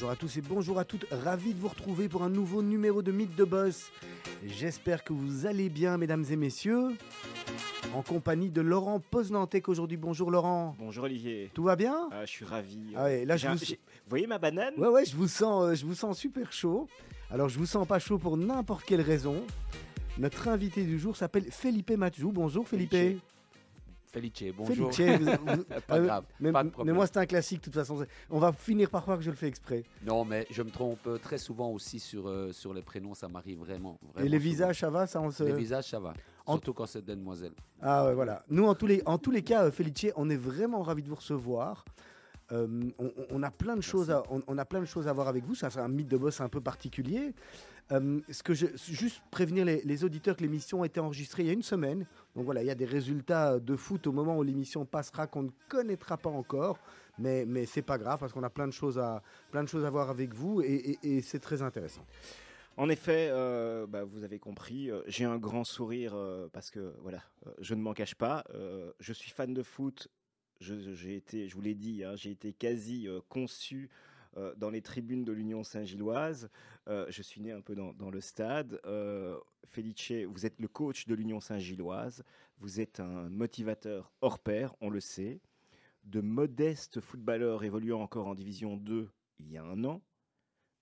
Bonjour à tous et bonjour à toutes, ravi de vous retrouver pour un nouveau numéro de Mythe de Boss. J'espère que vous allez bien mesdames et messieurs, en compagnie de Laurent Poznantec aujourd'hui. Bonjour Laurent. Bonjour Olivier. Tout va bien? Ah, je suis ravi. Ah ouais, là, je J'ai un- vous- voyez ma banane? Ouais ouais, je vous sens euh, je vous sens super chaud. Alors je vous sens pas chaud pour n'importe quelle raison. Notre invité du jour s'appelle Felipe Matjou. Bonjour Felipe. Felice, bonjour. Felice, vous- vous- Pas euh, grave, mais, pas de mais problème. moi c'est un classique de toute façon. On va finir par croire que je le fais exprès. Non, mais je me trompe très souvent aussi sur, euh, sur les prénoms, ça m'arrive vraiment, Et les souvent. visages, ça va ça on se... Les visages, ça va. En- Surtout quand c'est des demoiselles. Ah ouais, voilà. Nous, en tous les, en tous les cas, euh, Felice, on est vraiment ravis de vous recevoir. Euh, on, on a plein de choses à, on, on a plein de choses à voir avec vous. Ça, c'est un mythe de boss un peu particulier. Euh, ce que je, juste prévenir les, auditeurs que l'émission a été enregistrée il y a une semaine. Donc voilà, il y a des résultats de foot au moment où l'émission passera qu'on ne connaîtra pas encore. Mais, mais c'est pas grave parce qu'on a plein de choses à, plein de choses à voir avec vous et, c'est très intéressant. En effet, euh, bah, vous avez compris, euh, j'ai un grand sourire parce que voilà, je ne m'en cache pas. je suis fan de foot. Je, j'ai été, je vous l'ai dit, hein, j'ai été quasi conçu euh, dans les tribunes de l'Union Saint-Gilloise. Euh, je suis né un peu dans, le stade. Euh, Felice, vous êtes le coach de l'Union Saint-Gilloise. Vous êtes un motivateur hors pair, on le sait. De modestes footballeurs évoluant encore en Division 2 il y a un an.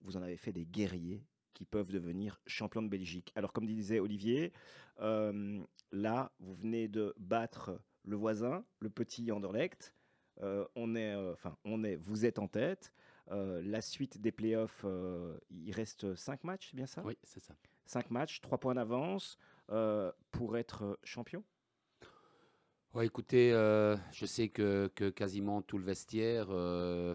Vous en avez fait des guerriers qui peuvent devenir champions de Belgique. Alors, comme disait Olivier, là, vous venez de battre le voisin, le petit Anderlecht. On est, enfin, on est, vous êtes en tête. Euh, la suite des playoffs, euh, il reste 5 matchs, c'est bien ça? Oui, c'est ça. 5 matchs, 3 points d'avance euh, pour être champion? Écoutez, je sais que, que quasiment tout le vestiaire euh,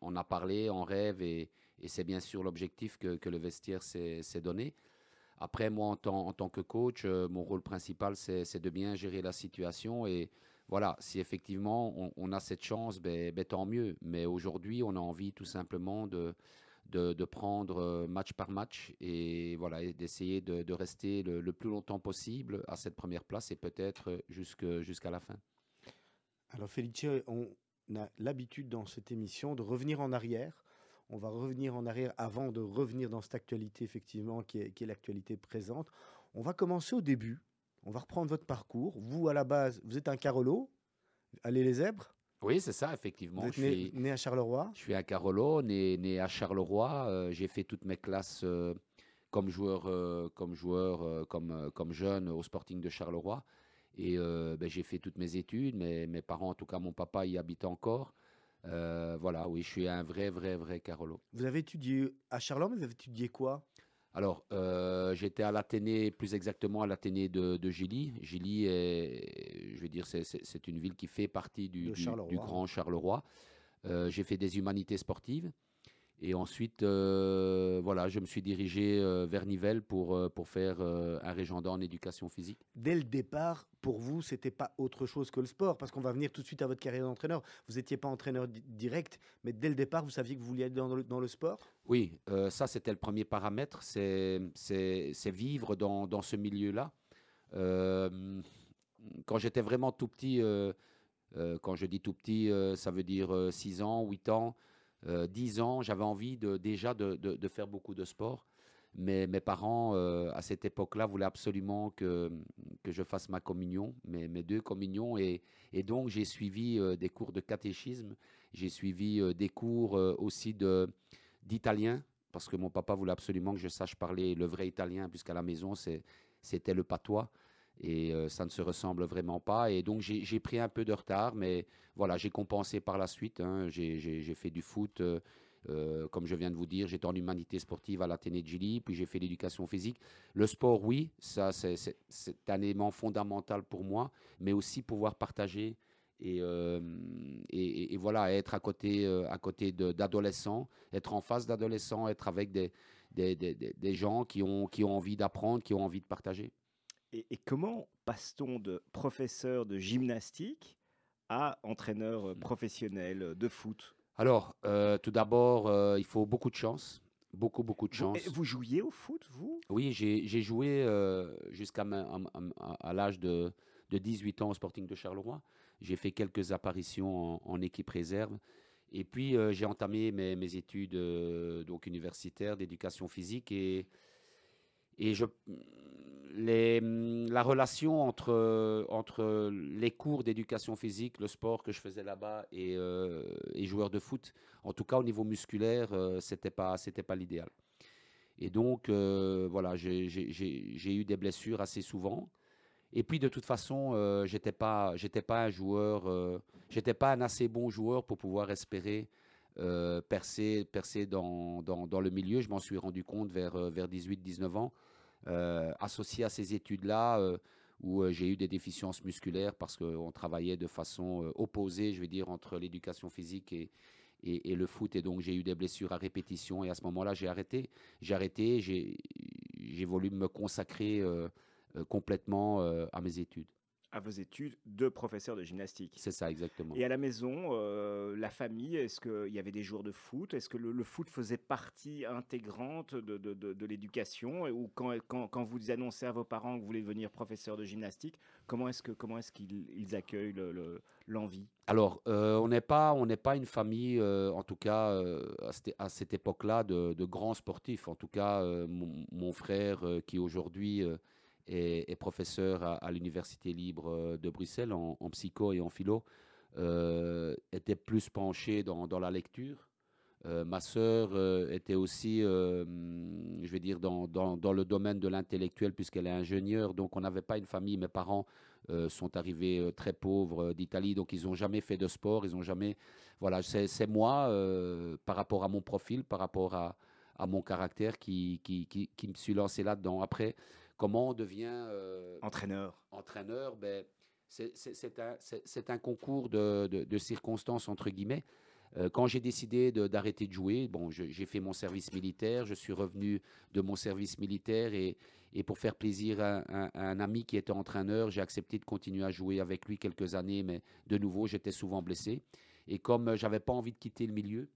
en, a parlé, en rêve, et, et c'est bien sûr l'objectif que, que le vestiaire s'est donné. Après, moi, en tant, en tant que coach, mon rôle principal, c'est c'est de bien gérer la situation. Et voilà, si effectivement on, a cette chance, ben, ben, tant mieux. Mais aujourd'hui, on a envie tout simplement de, de, prendre euh, match par match et voilà, d'essayer de, rester le, plus longtemps possible à cette première place et peut-être jusqu'à la fin. Alors Felice, on a l'habitude dans cette émission de revenir en arrière. On va revenir en arrière avant de revenir dans cette actualité effectivement qui est, qui est l'actualité présente. On va commencer au début. On va reprendre votre parcours. Vous à la base, vous êtes un Carolo. Allez les zèbres. Oui, c'est ça, effectivement. Vous êtes Je né, suis, né à Charleroi. je suis à Carolo, né, né à Charleroi. Euh, j'ai fait toutes mes classes euh, comme joueur, euh, comme, joueur comme, comme jeune au Sporting de Charleroi. Et ben, j'ai fait toutes mes études. Mes, mes parents, en tout cas mon papa, y habite encore. Voilà, oui, je suis un vrai, vrai, vrai Carolo. Vous avez étudié à Charleroi, mais vous avez étudié quoi? Alors, euh, j'étais à l'Athénée, plus exactement à l'Athénée de, de Gilly. Gilly, est, je veux dire, c'est- une ville qui fait partie du Grand Charleroi. Euh, J'ai fait des humanités sportives. Et ensuite, euh, voilà, je me suis dirigé euh, vers Nivelles pour, euh, pour faire euh, un régenda en éducation physique. Dès le départ, pour vous, c'était pas autre chose que le sport, parce qu'on va venir tout de suite à votre carrière d'entraîneur. Vous n'étiez pas entraîneur di- direct, mais dès le départ, vous saviez que vous vouliez aller dans le, dans le sport? Oui, ça c'était le premier paramètre, c'est vivre dans, dans ce milieu-là. Quand j'étais vraiment tout petit, quand je dis tout petit, ça veut dire 6 ans, 8 ans, 10 ans, j'avais envie de, déjà de, de- faire beaucoup de sport. Mais mes parents, euh, à cette époque-là, voulaient absolument que, que je fasse ma communion, mes, mes deux communions. Et, et donc, j'ai suivi euh, des cours de catéchisme, j'ai suivi euh, des cours euh, aussi de, d'italien, parce que mon papa voulait absolument que je sache parler le vrai italien, puisqu'à la maison, c'était le patois. Et euh, ça ne se ressemble vraiment pas. Et donc, j'ai pris un peu de retard, mais voilà, j'ai compensé par la suite. hein. J'ai fait du foot, euh, euh, comme je viens de vous dire. J'étais en humanité sportive à l'Athénée de Gilly, puis j'ai fait l'éducation physique. Le sport, oui, ça, c'est un élément fondamental pour moi, mais aussi pouvoir partager et, voilà, être à côté, côté d'adolescents, être en face d'adolescents, être avec des- des gens qui ont, qui ont envie d'apprendre, qui ont envie de partager. Et, et comment passe-t-on de professeur de gymnastique à entraîneur euh, professionnel euh, de foot? Alors, euh, tout d'abord, euh, il faut beaucoup de chance, beaucoup, beaucoup de vous, chance. et vous jouiez au foot, vous? Oui, j'ai joué euh, jusqu'à à l'âge de, de 18 ans au Sporting de Charleroi. J'ai fait quelques apparitions en, en équipe réserve. Et puis, j'ai entamé mes, mes études donc universitaires d'éducation physique et, et je, les, la relation entre, entre les cours d'éducation physique, le sport que je faisais là-bas et, et joueur de foot, en tout cas au niveau musculaire, c'était pas, c'était pas l'idéal. Et donc, voilà, j'ai eu des blessures assez souvent. Et puis de toute façon, euh, j'étais pas, j'étais pas un joueur, euh, j'étais pas un assez bon joueur pour pouvoir espérer euh, percer, percer dans, dans, dans, le milieu. Je m'en suis rendu compte vers, vers 18-19 ans, associé à ces études-là où j'ai eu des déficiences musculaires parce qu'on travaillait de façon opposée, je veux dire, entre l'éducation physique et, le foot. Et donc, j'ai eu des blessures à répétition. Et à ce moment-là, j'ai arrêté. J'ai arrêté, j'ai voulu me consacrer euh, complètement euh, à mes études à vos études de professeur de gymnastique. C'est ça, exactement. Et à la maison, euh, la famille, est-ce qu'il y avait des jours de foot? Est-ce que le, foot faisait partie intégrante de, de, de, l'éducation? Ou quand, quand, quand, vous annoncez à vos parents que vous voulez devenir professeur de gymnastique, comment est-ce que comment est-ce qu'ils accueillent l'envie? Alors, on n'est pas on n'est pas une famille, en tout cas à cette, à cette époque-là, de, grands sportifs. En tout cas, mon, mon, frère qui aujourd'hui et, professeur à, l'Université libre euh, de Bruxelles en, psycho et en philo, euh, était plus penché dans, la lecture. Euh, ma sœur était aussi, je vais dire, dans, dans, le domaine de l'intellectuel puisqu'elle est ingénieure. Donc on n'avait pas une famille. Mes parents sont arrivés très pauvres d'Italie, donc ils n'ont jamais fait de sport. Ils ont jamais, voilà, c'est moi par rapport à mon profil, par rapport à, à mon caractère qui, qui, qui, qui me suis lancé là-dedans. Après, Comment on devient euh, entraîneur Entraîneur, ben, c'est un, un, concours de, de, circonstances, entre guillemets. Euh, quand j'ai décidé d'arrêter de, jouer, bon, j'ai fait mon service militaire, je suis revenu de mon service militaire et, et pour faire plaisir à, un ami qui était entraîneur, j'ai accepté de continuer à jouer avec lui quelques années, mais de nouveau, j'étais souvent blessé. Et comme j'avais pas envie de quitter le milieu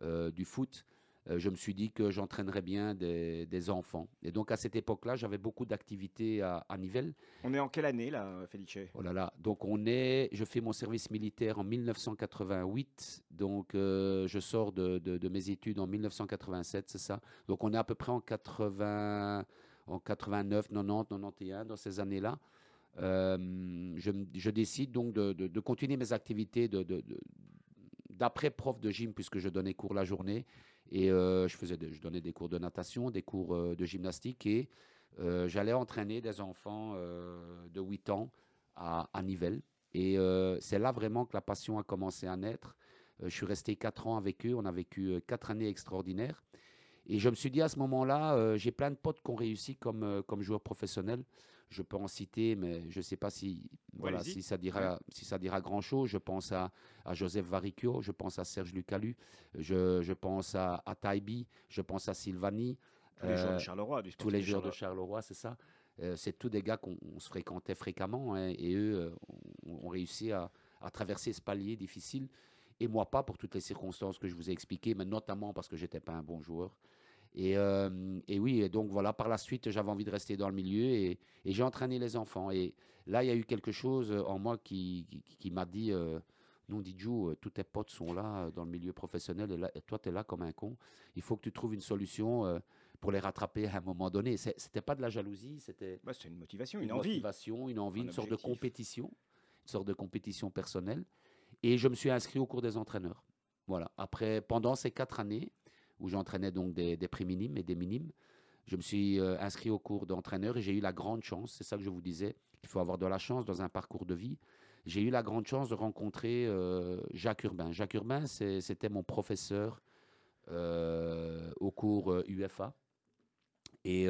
euh, du foot, euh, je me suis dit que j'entraînerais bien des, enfants. Et donc à cette époque-là, j'avais beaucoup d'activités à, Nivelles. On est en quelle année là, Felice? Oh là là, donc on est, je fais mon service militaire en 1988, donc euh, je sors de, mes études en 1987, c'est ça? Donc on est à peu près en 80, en 89, 90, 91 dans ces années-là. Euh, je, décide donc de, continuer mes activités d'après prof de gym puisque je donnais cours la journée et euh, je, faisais je donnais des cours de natation, des cours euh, de gymnastique et euh, j'allais entraîner des enfants de 8 ans à, à Nivelles. Et c'est là vraiment que la passion a commencé à naître. je suis resté 4 ans avec eux. On a vécu 4 années extraordinaires. Et je me suis dit à ce moment-là, j'ai plein de potes qui ont réussi comme, comme joueurs professionnels je peux en citer, mais je ne sais pas si, voilà, si ça dira, si ça dira grand chose. Je pense à, à Joseph Varicchio, je pense à Serge Lucalu, je, je pense à, à Taibi, je pense à Sylvanie. Tous les joueurs de euh, Charleroi, du Tous les joueurs de Charleroi, c'est ça. Euh, c'est tous des gars qu'on se fréquentait fréquemment hein, et eux euh, ont, réussi à, à, traverser ce palier difficile. Et moi pas pour toutes les circonstances que je vous ai expliquées, mais notamment parce que j'étais pas un bon joueur. Et, euh, et, oui, et donc voilà, par la suite, j'avais envie de rester dans le milieu et, et j'ai entraîné les enfants. Et là, il y a eu quelque chose en moi qui, qui, m'a dit euh, Non, Didjou, euh, tous tes potes sont là dans le milieu professionnel et, là, et toi, tu es là comme un con. Il faut que tu trouves une solution pour les rattraper à un moment donné. C'était pas de la jalousie, c'était bah, une motivation, une, envie. Motivation, une envie, une sorte de compétition, une sorte de compétition personnelle. Et je me suis inscrit au cours des entraîneurs. Voilà. Après, pendant ces quatre années, où j'entraînais donc des, des minimes et des minimes. Je me suis euh, inscrit au cours d'entraîneur et j'ai eu la grande chance, c'est ça que je vous disais, il faut avoir de la chance dans un parcours de vie. J'ai eu la grande chance de rencontrer euh, Jacques Urbain. Jacques Urbain, c'était mon professeur euh, au cours UFA. Et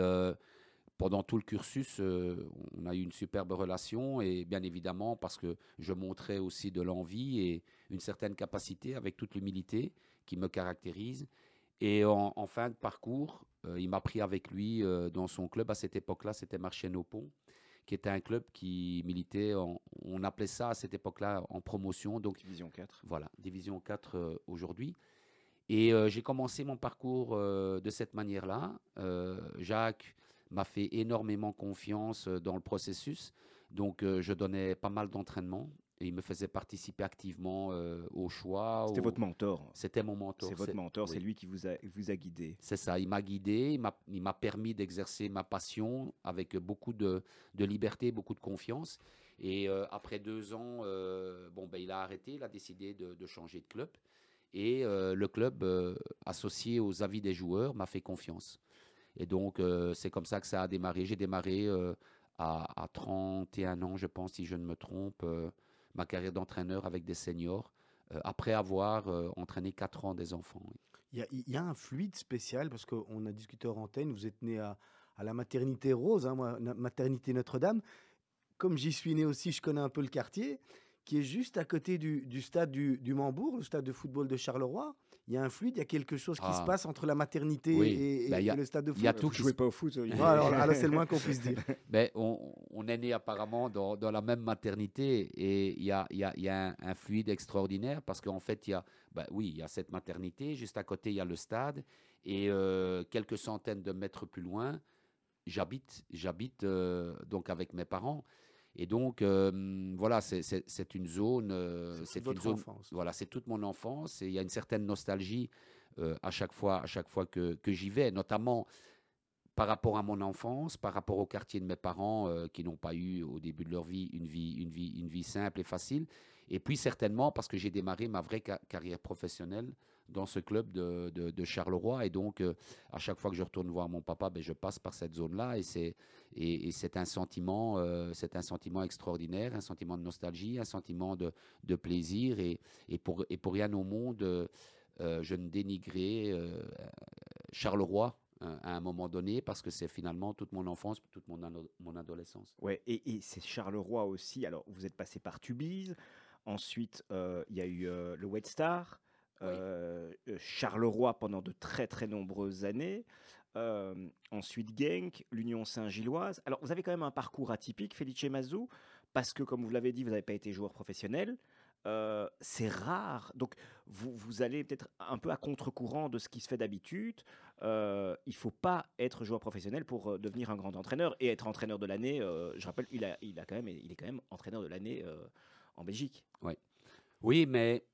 pendant tout le cursus, on a eu une superbe relation et bien évidemment parce que je montrais aussi de l'envie et une certaine capacité avec toute l'humilité qui me caractérise. Et en, fin de parcours, euh, il m'a pris avec lui euh, dans son club. À cette époque-là, c'était Marchène au Pont, qui était un club qui militait, on appelait ça à cette époque-là en promotion. Donc, Division 4. Voilà, Division 4 euh, aujourd'hui. Et j'ai commencé mon parcours de cette manière-là. Jacques m'a fait énormément confiance dans le processus. Donc, je donnais pas mal d'entraînement. Et il me faisait participer activement euh, au choix. C'était au- votre mentor. C'était mon mentor. C'est votre mentor, c'est lui qui vous a, vous a guidé. C'est ça, il m'a guidé, il m'a- il m'a permis d'exercer ma passion avec beaucoup de, de liberté, beaucoup de confiance. Et euh, après deux ans, euh, bon, ben, il a arrêté, il a décidé de, de changer de club. Et le club, associé aux avis des joueurs, m'a fait confiance. Et donc, c'est comme ça que ça a démarré. J'ai démarré à, à 31 ans, je pense, si je ne me trompe, ma carrière d'entraîneur avec des seniors, euh, après avoir euh, entraîné 4 ans des enfants. Il y, a, un fluide spécial parce qu'on a discuté hors antenne. Vous êtes né à, la maternité Rose, hein, moi, maternité Notre-Dame. Comme j'y suis né aussi, je connais un peu le quartier, qui est juste à côté du, du stade du, du Mambourg, le stade de football de Charleroi. Il y a un fluide, il y a quelque chose qui Ah. se passe entre la maternité Oui, et, et- bah, il y a- et le stade de il y a tout qui se- pas au foot Ouais, alors, alors, c'est le moins qu'on puisse dire. Ben, on, on est né apparemment dans, dans la même maternité et il y a, il y a- il y a un, un fluide extraordinaire parce qu'en fait, il y a, ben oui, il y a cette maternité, juste à côté, il y a le stade et euh, quelques centaines de mètres plus loin, j'habite, j'habite euh, donc avec mes parents. Et donc, euh, voilà, c'est- une zone. euh, C'est c'est une votre zone. enfance. Voilà, c'est toute mon enfance et il y a une certaine nostalgie euh, à chaque fois, à chaque fois que, que j'y vais, notamment par rapport à mon enfance, par rapport au quartier de mes parents qui n'ont pas eu au début de leur vie une vie, une vie, une vie simple et facile. Et puis certainement parce que j'ai démarré ma vraie ca- carrière professionnelle dans ce club de, de- de Charleroi. Et donc, euh, à chaque fois que je retourne voir mon papa, ben, je passe par cette zone-là. Et c'est, et, c'est un sentiment, euh, c'est un sentiment extraordinaire, un sentiment de nostalgie, un sentiment de, plaisir. Et, et, pour, et pour rien au monde, euh, je ne dénigrerai euh, Charleroi euh, à un moment donné parce que c'est finalement toute mon enfance, toute mon, mon adolescence. Ouais, et, et c'est Charleroi aussi. Alors, vous êtes passé par Tubize. Ensuite, il y a eu le White Star. Euh, euh, Charleroi pendant de très très nombreuses années. Euh, ensuite, Genk, l'Union Saint-Gilloise. Alors, vous avez quand même un parcours atypique, Felice Mazou, parce que, comme vous l'avez dit, vous n'avez pas été joueur professionnel. Euh, c'est rare. Donc, vous, vous allez peut-être un peu à contre-courant de ce qui se fait d'habitude. Euh, il faut pas être joueur professionnel pour euh, devenir un grand entraîneur et être entraîneur de l'année. je rappelle, il, a, il, a quand même, il est quand même entraîneur de l'année en Belgique. Oui, mais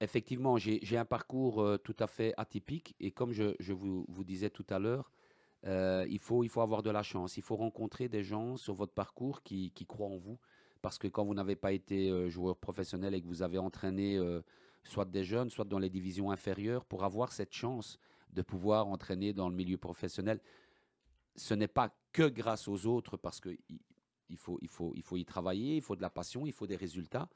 effectivement, j'ai un parcours euh, tout à fait atypique. Et comme je, vous, disais tout à l'heure, euh, il, faut, avoir de la chance. Il faut rencontrer des gens sur votre parcours qui, croient en vous. Parce que quand vous n'avez pas été euh, joueur professionnel et que vous avez entraîné soit des jeunes, soit dans les divisions inférieures, pour avoir cette chance de pouvoir entraîner dans le milieu professionnel, ce n'est pas que grâce aux autres, parce qu'il il il faut y travailler, il faut de la passion, il faut des résultats.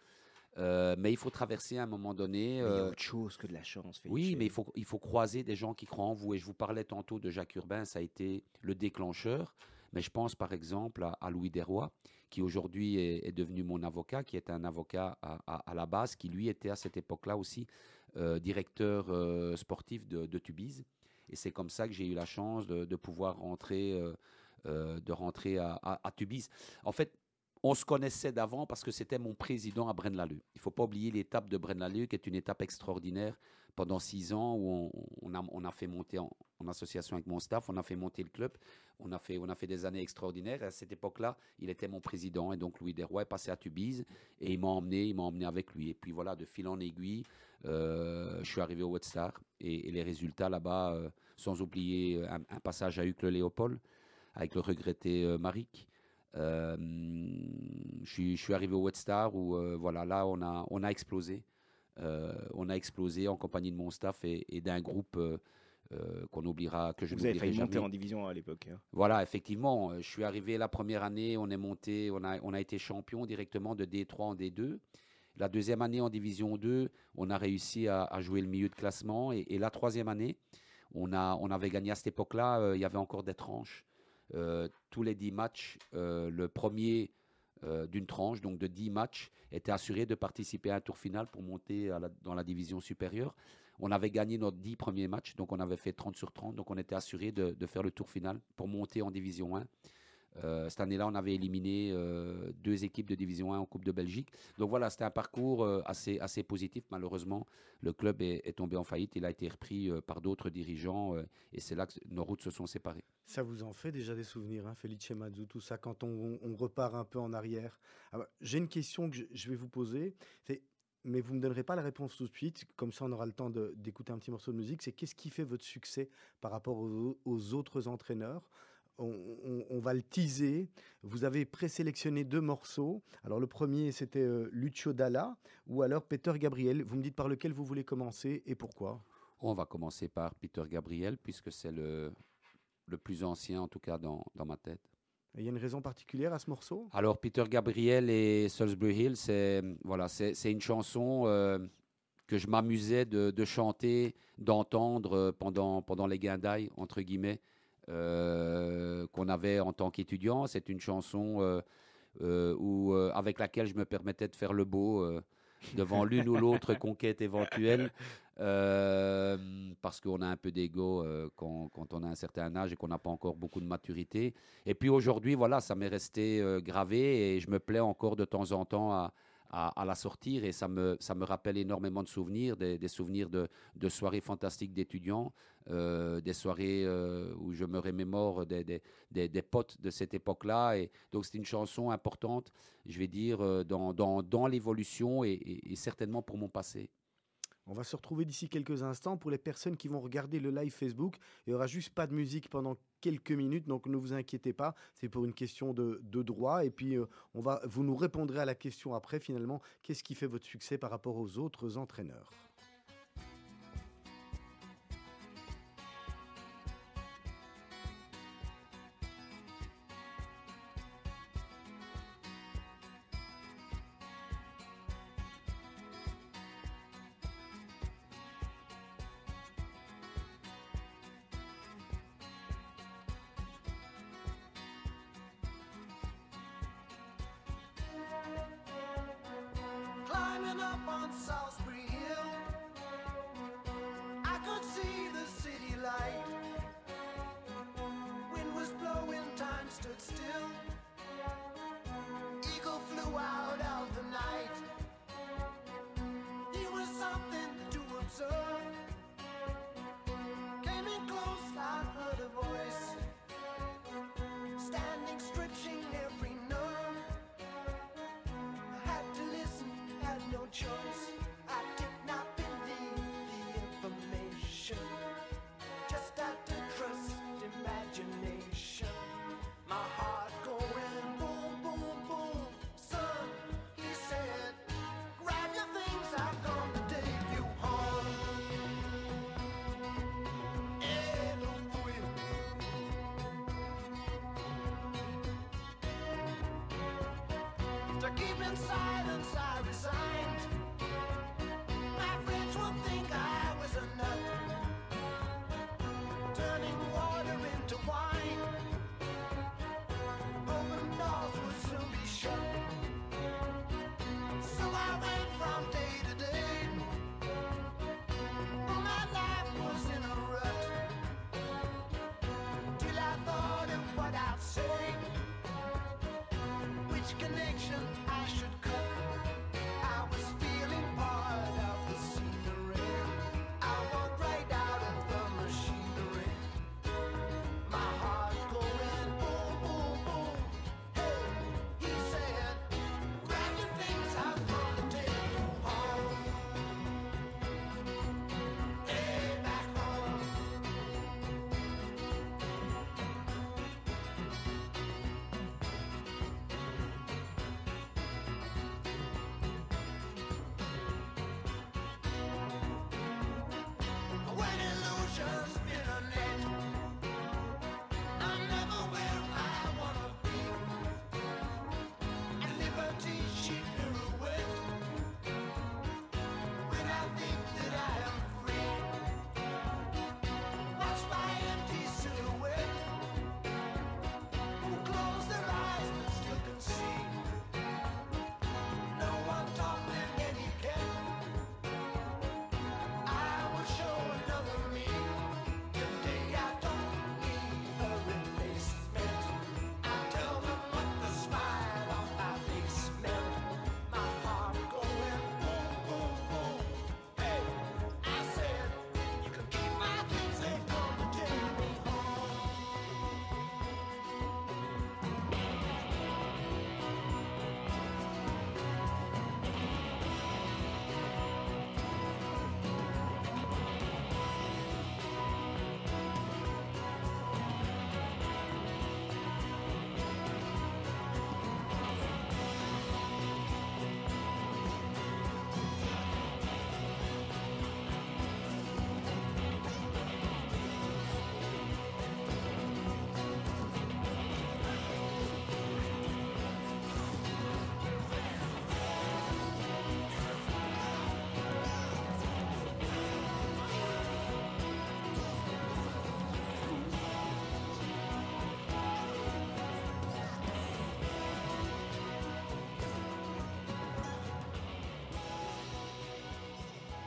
Euh, mais il faut traverser à un moment donné. Il y a euh, autre chose que de la chance. oui, mais il faut, il faut croiser des gens qui croient en vous. Et je vous parlais tantôt de Jacques Urbain, ça a été le déclencheur. Mais je pense par exemple à, à Louis Desroy, qui aujourd'hui est, est devenu mon avocat, qui est un avocat à, à- à la base, qui lui était à cette époque-là aussi euh, directeur sportif de, de Tubize. Et c'est comme ça que j'ai eu la chance de, de pouvoir rentrer, de rentrer à Tubize. En fait, on se connaissait d'avant parce que c'était mon président à Braine-l'Alleud. Il ne faut pas oublier l'étape de Braine-l'Alleud, qui est une étape extraordinaire pendant six ans où on, a, fait monter en, association avec mon staff, on a fait monter le club, on a fait, des années extraordinaires. À cette époque-là, il était mon président et donc Louis Desroy est passé à Tubize et il m'a emmené, emmené avec lui. Et puis voilà, de fil en aiguille, euh, je suis arrivé au White Star et, les résultats là-bas, euh, sans oublier un, un passage à Hucle-Léopold avec le regretté euh, Maric. Euh, je, suis, je suis arrivé au White Star où euh, voilà, là on a, on a explosé. Euh, on a explosé en compagnie de mon staff et, et d'un groupe qu'on oubliera, que je Vous avez failli jamais. monter en division à l'époque. hein. Voilà, effectivement, je suis arrivé la première année, on est monté, on a, on a été champion directement de D3 en D2. La deuxième année en Division 2, on a réussi à, à jouer le milieu de classement. Et, et la troisième année, on, a, on avait gagné à cette époque-là, il y avait encore des tranches. Euh, tous les 10 matchs, euh, le premier euh, d'une tranche, donc de 10 matchs, était assuré de participer à un tour final pour monter dans la division supérieure. On avait gagné nos 10 premiers matchs, donc on avait fait 30 sur 30, donc on était assuré de, de faire le tour final pour monter en division 1. Euh, cette année-là, on avait éliminé euh, deux équipes de Division 1 en Coupe de Belgique. Donc voilà, c'était un parcours euh, assez, positif. Malheureusement, le club est, tombé en faillite. Il a été repris par d'autres dirigeants et c'est là que nos routes se sont séparées. Ça vous en fait déjà des souvenirs, hein, Felice tout ça, quand on, repart un peu en arrière? Ah bah, J'ai une question que je, vais vous poser, mais vous ne me donnerez pas la réponse tout de suite, comme ça on aura le temps d'écouter un petit morceau de musique, c'est qu'est-ce qui fait votre succès par rapport aux autres entraîneurs? On, on- on va le teaser. Vous avez présélectionné deux morceaux. Alors le premier c'était euh, Lucio Dalla ou alors Peter Gabriel. Vous me dites par lequel vous voulez commencer et pourquoi? On va commencer par Peter Gabriel, puisque c'est le, le plus ancien, en tout cas dans, dans ma tête. Il y a une raison particulière à ce morceau? Alors, Peter Gabriel et Salisbury Hill, c'est voilà, c'est c'est une chanson euh, que je m'amusais de, de chanter, d'entendre euh, pendant, pendant les guindailles, entre guillemets, euh, qu'on avait en tant qu'étudiant. C'est une chanson euh, euh, où, avec laquelle je me permettais de faire le beau devant l'une ou l'autre conquête éventuelle. euh, parce qu'on a un peu d'ego euh, quand, quand on a un certain âge et qu'on n'a pas encore beaucoup de maturité. Et puis aujourd'hui, voilà, ça m'est resté euh, gravé et je me plais encore de temps en temps à, à, la sortir et ça me, ça me rappelle énormément de souvenirs, des, souvenirs de, de soirées fantastiques d'étudiants, euh, des soirées euh, où je me remémore des, des, des, potes de cette époque-là. Et donc c'est une chanson importante, je vais dire, euh, dans, dans, dans l'évolution et certainement pour mon passé. On va se retrouver d'ici quelques instants. Pour les personnes qui vont regarder le live Facebook, il n'y aura juste pas de musique pendant quelques minutes, donc ne vous inquiétez pas. C'est pour une question de, de droit. Et puis, euh, on va, vous nous répondrez à la question après, finalement, qu'est-ce qui fait votre succès par rapport aux autres entraîneurs? keeping silence, I resign.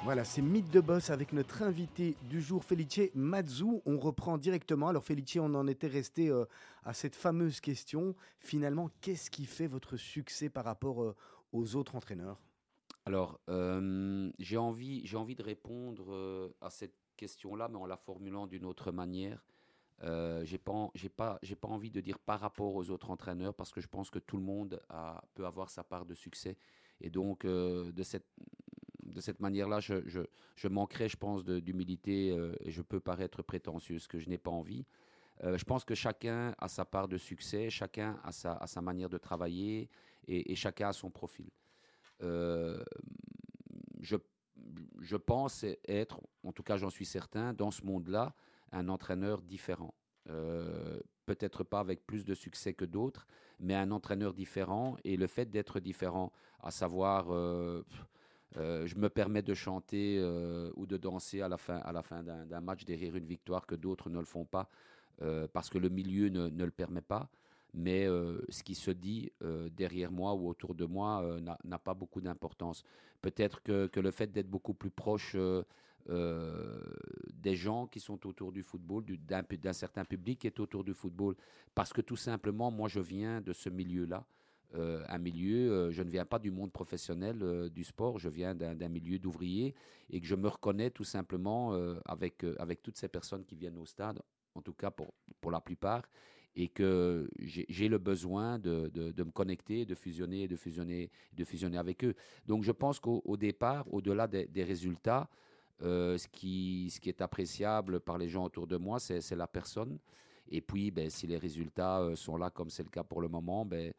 Voilà, c'est Mythe de Boss avec notre invité du jour, Felice Mazzu. On reprend directement. Alors, Felice, on en était resté euh, à cette fameuse question. Finalement, qu'est-ce qui fait votre succès par rapport euh, aux autres entraîneurs? Alors, euh, j'ai envie, envie de répondre à cette question-là, mais en la formulant d'une autre manière. Euh, j'ai pas, j'ai pas, envie de dire par rapport aux autres entraîneurs, parce que je pense que tout le monde peut avoir sa part de succès. Et donc, de cette, de cette manière-là, je, je, je pense, d'humilité euh, et je peux paraître prétentieux, ce que je n'ai pas envie. Euh, je pense que chacun a sa part de succès, chacun a sa, manière de travailler et, chacun a son profil. Euh, je, pense être, en tout cas j'en suis certain, dans ce monde-là, un entraîneur différent. Peut-être pas avec plus de succès que d'autres, mais un entraîneur différent. Et le fait d'être différent, à savoir, euh, je me permets de chanter euh, ou de danser à la fin, fin d'un match derrière une victoire que d'autres ne le font pas, euh, parce que le milieu ne, le permet pas. Mais ce qui se dit derrière moi ou autour de moi n'a pas beaucoup d'importance. Peut-être que, le fait d'être beaucoup plus proche des gens qui sont autour du football, d'un certain public qui est autour du football, parce que tout simplement, moi, je viens de ce milieu-là. Euh, un milieu, euh, je ne viens pas du monde professionnel euh, du sport, je viens d'un milieu d'ouvriers et que je me reconnais tout simplement avec, avec toutes ces personnes qui viennent au stade, en tout cas pour, pour la plupart, et que j'ai le besoin de, de- de me connecter, de fusionner, de fusionner, de fusionner avec eux. Donc je pense qu'au au départ, au-delà des, résultats, ce, qui, ce qui est appréciable par les gens autour de moi, c'est la personne. Et puis, ben, si les résultats sont là, comme c'est le cas pour le moment, ben,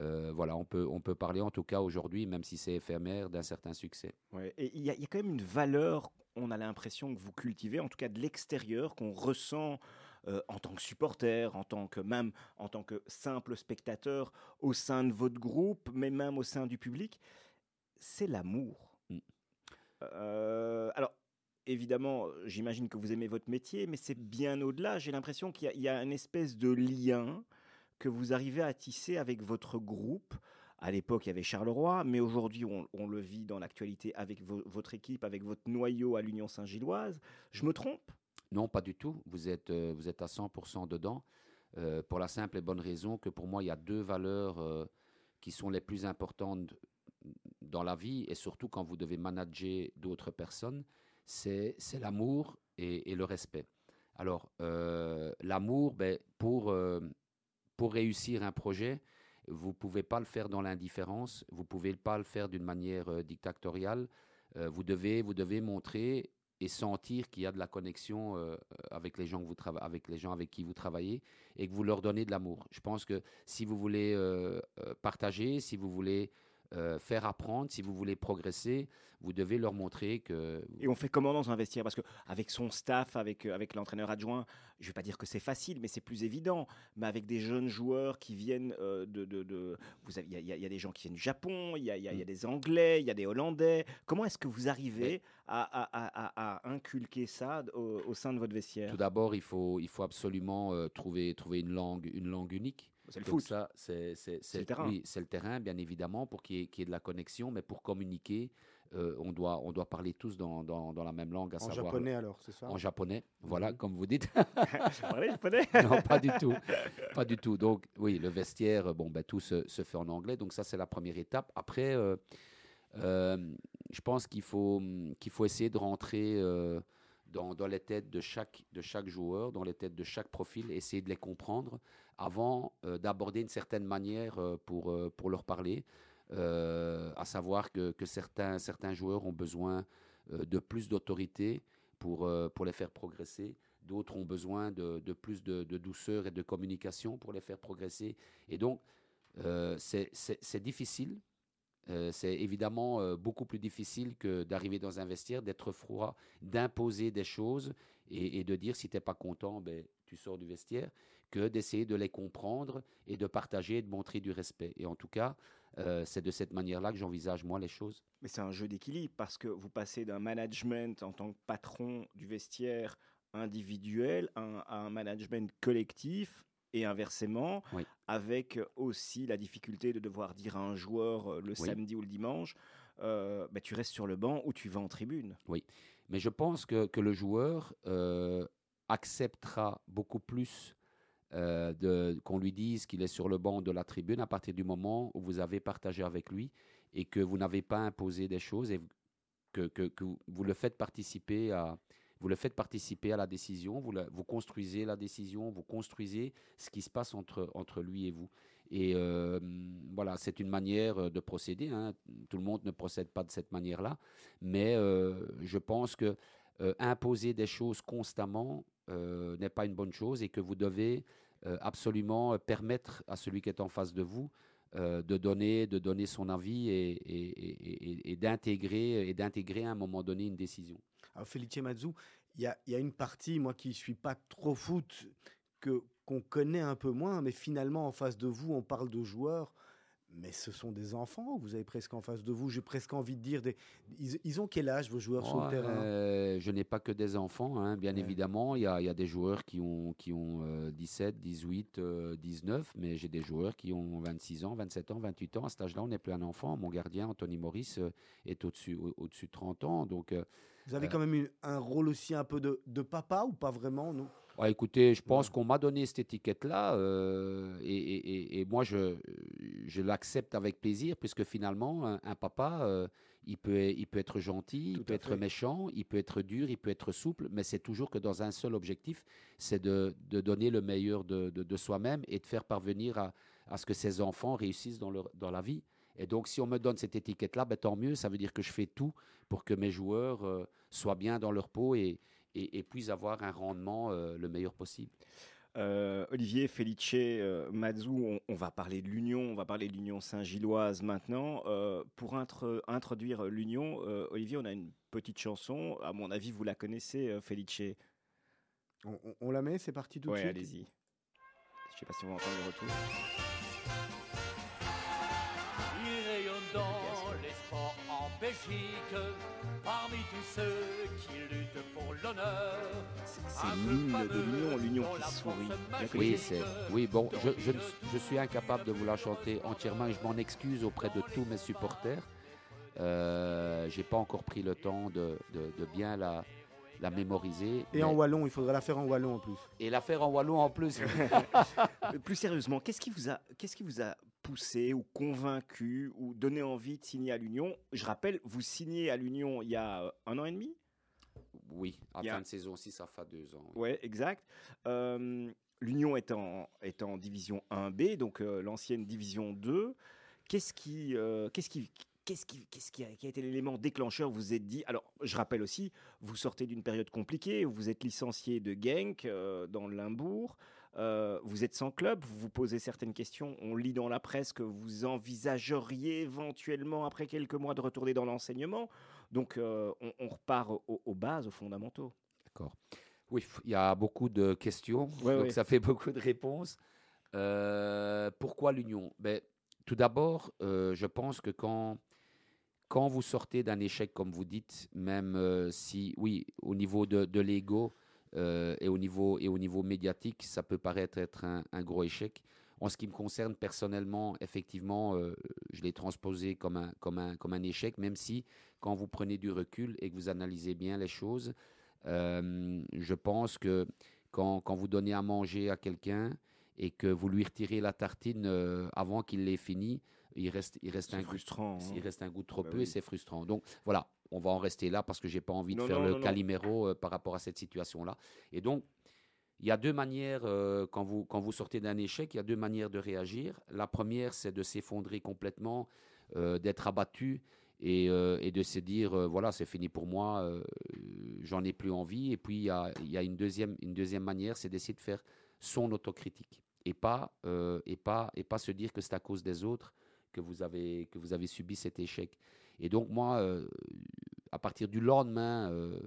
euh, voilà, on peut, on peut parler en tout cas aujourd'hui, même si c'est éphémère, d'un certain succès. Ouais, Et il y, a- il y a quand même une valeur, on a l'impression que vous cultivez, en tout cas de l'extérieur, qu'on ressent euh, en tant que supporter, en tant que même en tant que simple spectateur au sein de votre groupe, mais même au sein du public, c'est l'amour. Mm. Euh, alors. Évidemment, j'imagine que vous aimez votre métier, mais c'est bien au-delà. J'ai l'impression qu'il y y, a une espèce de lien que vous arrivez à tisser avec votre groupe. À l'époque, il y avait Charleroi, mais aujourd'hui, on, le vit dans l'actualité avec vo- votre équipe, avec votre noyau à l'Union Saint-Gilloise. Je me trompe? Non, pas du tout. Vous êtes, euh, vous êtes à 100% dedans. euh, pour la simple et bonne raison que pour moi, il y a deux valeurs euh, qui sont les plus importantes dans la vie et surtout quand vous devez manager d'autres personnes. C'est l'amour et, et le respect. Alors, l'amour, ben, pour, pour réussir un projet, vous ne pouvez pas le faire dans l'indifférence, vous ne pouvez pas le faire d'une manière euh, dictatoriale. Euh, vous, devez, vous devez montrer et sentir qu'il y a de la connexion euh, avec, les gens que vous avec les gens avec qui vous travaillez et que vous leur donnez de l'amour. Je pense que si vous voulez partager, si vous voulez euh, faire apprendre, si vous voulez progresser, vous devez leur montrer que... Et on fait comment dans un vestiaire Parce qu'avec son staff, avec, euh, avec l'entraîneur adjoint, je ne vais pas dire que c'est facile, mais c'est plus évident. Mais avec des jeunes joueurs qui viennent euh, de... de, de- vous Il y, a- y y des gens qui viennent du Japon, il y y a- a des Anglais, il y a des Hollandais. Comment est-ce que vous arrivez à, à- à- à- à inculquer ça au, au sein de votre vestiaire? Tout d'abord, il faut, il faut absolument euh, trouver, trouver une, langue, une langue unique. C'est le Donc foot. ça, c'est c'est- c'est- le terrain. Oui, c'est le terrain, bien évidemment, pour qu'il y, ait- qu'il y ait de la connexion, mais pour communiquer, euh, on, doit, on doit parler tous dans, dans- dans la même langue, à En savoir japonais alors, c'est ça en japonais. Voilà, Mhm. comme vous dites. Parlez japonais non, pas du tout. Pas du tout. Donc, oui, le vestiaire, bon, ben, tout se, se fait en anglais. Donc, ça, c'est la première étape. Après, euh, euh, je pense qu'il faut, qu'il faut essayer de rentrer euh, dans, dans les têtes de chaque, de chaque joueur, dans les têtes de chaque profil, essayer de les comprendre avant euh, d'aborder une certaine manière euh, pour, euh, pour leur parler. À savoir que, que certains, certains joueurs ont besoin de plus d'autorité pour, pour les faire progresser. D'autres ont besoin de, de plus de, de douceur et de communication pour les faire progresser. Et donc, c'est difficile. Euh, c'est évidemment euh, beaucoup plus difficile que d'arriver dans un vestiaire, d'être froid, d'imposer des choses et, de dire si tu n'es pas content, ben, tu sors du vestiaire, que d'essayer de les comprendre et de partager et de montrer du respect. Et en tout cas, euh, c'est de cette manière-là que j'envisage moi les choses. Mais c'est un jeu d'équilibre parce que vous passez d'un management en tant que patron du vestiaire individuel à un management collectif et inversement, Oui. avec aussi la difficulté de devoir dire à un joueur euh, le Oui. samedi ou le dimanche euh, bah, tu restes sur le banc ou tu vas en tribune. Mais je pense que, que le joueur euh, acceptera beaucoup plus euh, de- qu'on lui dise qu'il est sur le banc de la tribune à partir du moment où vous avez partagé avec lui et que vous n'avez pas imposé des choses et que, que- que vous- vous le faites participer à vous le faites participer à la décision, vous, construisez la décision, vous construisez ce qui se passe entre, lui et vous. Et euh, voilà, c'est une manière euh, de procéder. hein. Tout le monde ne procède pas de cette manière-là, mais euh, je pense que imposer des choses constamment n'est pas une bonne chose et que vous devez absolument permettre à celui qui est en face de vous de donner, de donner son avis et, et- et d'intégrer à un moment donné une décision. Alors, Felice Mazzu, il y a, il y a une partie, moi qui ne suis pas trop foot, que qu'on connaît un peu moins, mais finalement, en face de vous, on parle de joueurs, mais ce sont des enfants, vous avez presque en face de vous, j'ai presque envie de dire, des, ils, ils ont quel âge, vos joueurs sur le terrain? euh, je n'ai pas que des enfants, hein, bien Ouais. évidemment. Il y a, il y a des joueurs qui ont, qui ont euh, 17, 18, euh, 19, mais j'ai des joueurs qui ont 26 ans, 27 ans, 28 ans. À cet âge-là, on n'est plus un enfant. Mon gardien, Anthony Maurice, euh, est au-dessus au, au-dessus de 30 ans. Donc, euh, Vous avez quand même eu un rôle aussi un peu de, de papa ou pas vraiment non? Écoutez, je pense Ouais. qu'on m'a donné cette étiquette-là euh, et, et- et- et moi, je, je l'accepte avec plaisir puisque finalement, un, un papa, euh, il, peut, il peut être gentil, Tout il peut être fait. méchant, il peut être dur, il peut être souple, mais c'est toujours que dans un seul objectif, c'est de, de donner le meilleur de, de- de soi-même et de faire parvenir à, à ce que ses enfants réussissent dans, leur, dans la vie. Et donc, si on me donne cette étiquette-là, ben, tant mieux, ça veut dire que je fais tout pour que mes joueurs euh, soient bien dans leur peau et, et, et puissent avoir un rendement euh, le meilleur possible. Euh, Olivier, Felice, euh, Mazou, on, on va parler de l'Union, on va parler de l'Union Saint-Gilloise maintenant. Euh, pour intro- introduire l'Union, euh, Olivier, on a une petite chanson. À mon avis, vous la connaissez, euh, Felice. on, on- on la met, c'est parti tout Ouais, de suite allez-y. Je sais pas si on va entendre le retour. Belgique, parmi tous ceux qui luttent pour l'honneur. C'est l'hymne de l'Union, l'Union qui sourit. Oui, connaissez c'est, oui, bon, je, je, ne- je suis incapable de vous la chanter entièrement et je m'en excuse auprès de tous mes supporters. Euh, j'ai pas encore pris le temps de, de- de bien la, la mémoriser. Et mais- en wallon, il faudra la faire en wallon en plus. et la faire en wallon en plus. Plus sérieusement, qu'est-ce qui vous a, qu'est-ce qui vous a poussé ou convaincu ou donné envie de signer à l'Union Je rappelle, vous signez à l'Union il y a euh, un an et demi? oui, à Il y a- fin de saison aussi, ça fait deux ans. oui. Ouais, exact. Euh, L'Union est en, est en division 1B, donc euh, l'ancienne division 2. Qu'est-ce qui, euh, qu'est-ce qui, qu'est-ce qui, qu'est-ce qui a, qui a été l'élément déclencheur? Vous vous êtes dit. Alors, je rappelle aussi, vous sortez d'une période compliquée. Vous êtes licencié de Genk euh, dans le Limbourg. Euh, vous êtes sans club. Vous vous posez certaines questions. On lit dans la presse que vous envisageriez éventuellement, après quelques mois, de retourner dans l'enseignement. Donc, euh, on, on repart au- aux bases, aux fondamentaux. D'accord. Oui, il y a beaucoup de questions, Ouais, donc ouais. ça fait beaucoup de réponses. Euh, pourquoi l'union? Ben, Tout d'abord, euh, je pense que quand, quand vous sortez d'un échec, comme vous dites, même euh, si, oui, au niveau de, de l'ego euh, et, au niveau, et au niveau médiatique, ça peut paraître être un, un gros échec. En ce qui me concerne personnellement, effectivement, euh, je l'ai transposé comme un, comme, un, comme un échec, même si quand vous prenez du recul et que vous analysez bien les choses, euh, je pense que quand, quand vous donnez à manger à quelqu'un et que vous lui retirez la tartine euh, avant qu'il l'ait fini, il reste, il reste un goût, frustrant. hein. il reste un goût trop Bah peu oui. et c'est frustrant. Donc voilà, on va en rester là parce que j'ai pas envie de Non, faire non, le non, caliméro euh, par rapport à cette situation-là. Et donc, il y a deux manières, euh, quand, vous, quand vous sortez d'un échec, il y a deux manières de réagir. La première, c'est de s'effondrer complètement, euh, d'être abattu et, et de se dire, voilà, c'est fini pour moi, j'en ai plus envie. Et puis, il y a, il y a une, deuxième, une deuxième manière, c'est d'essayer de faire son autocritique et pas, et pas, et pas se dire que c'est à cause des autres que vous avez, que vous avez subi cet échec. Et donc, moi, euh, à partir du lendemain euh,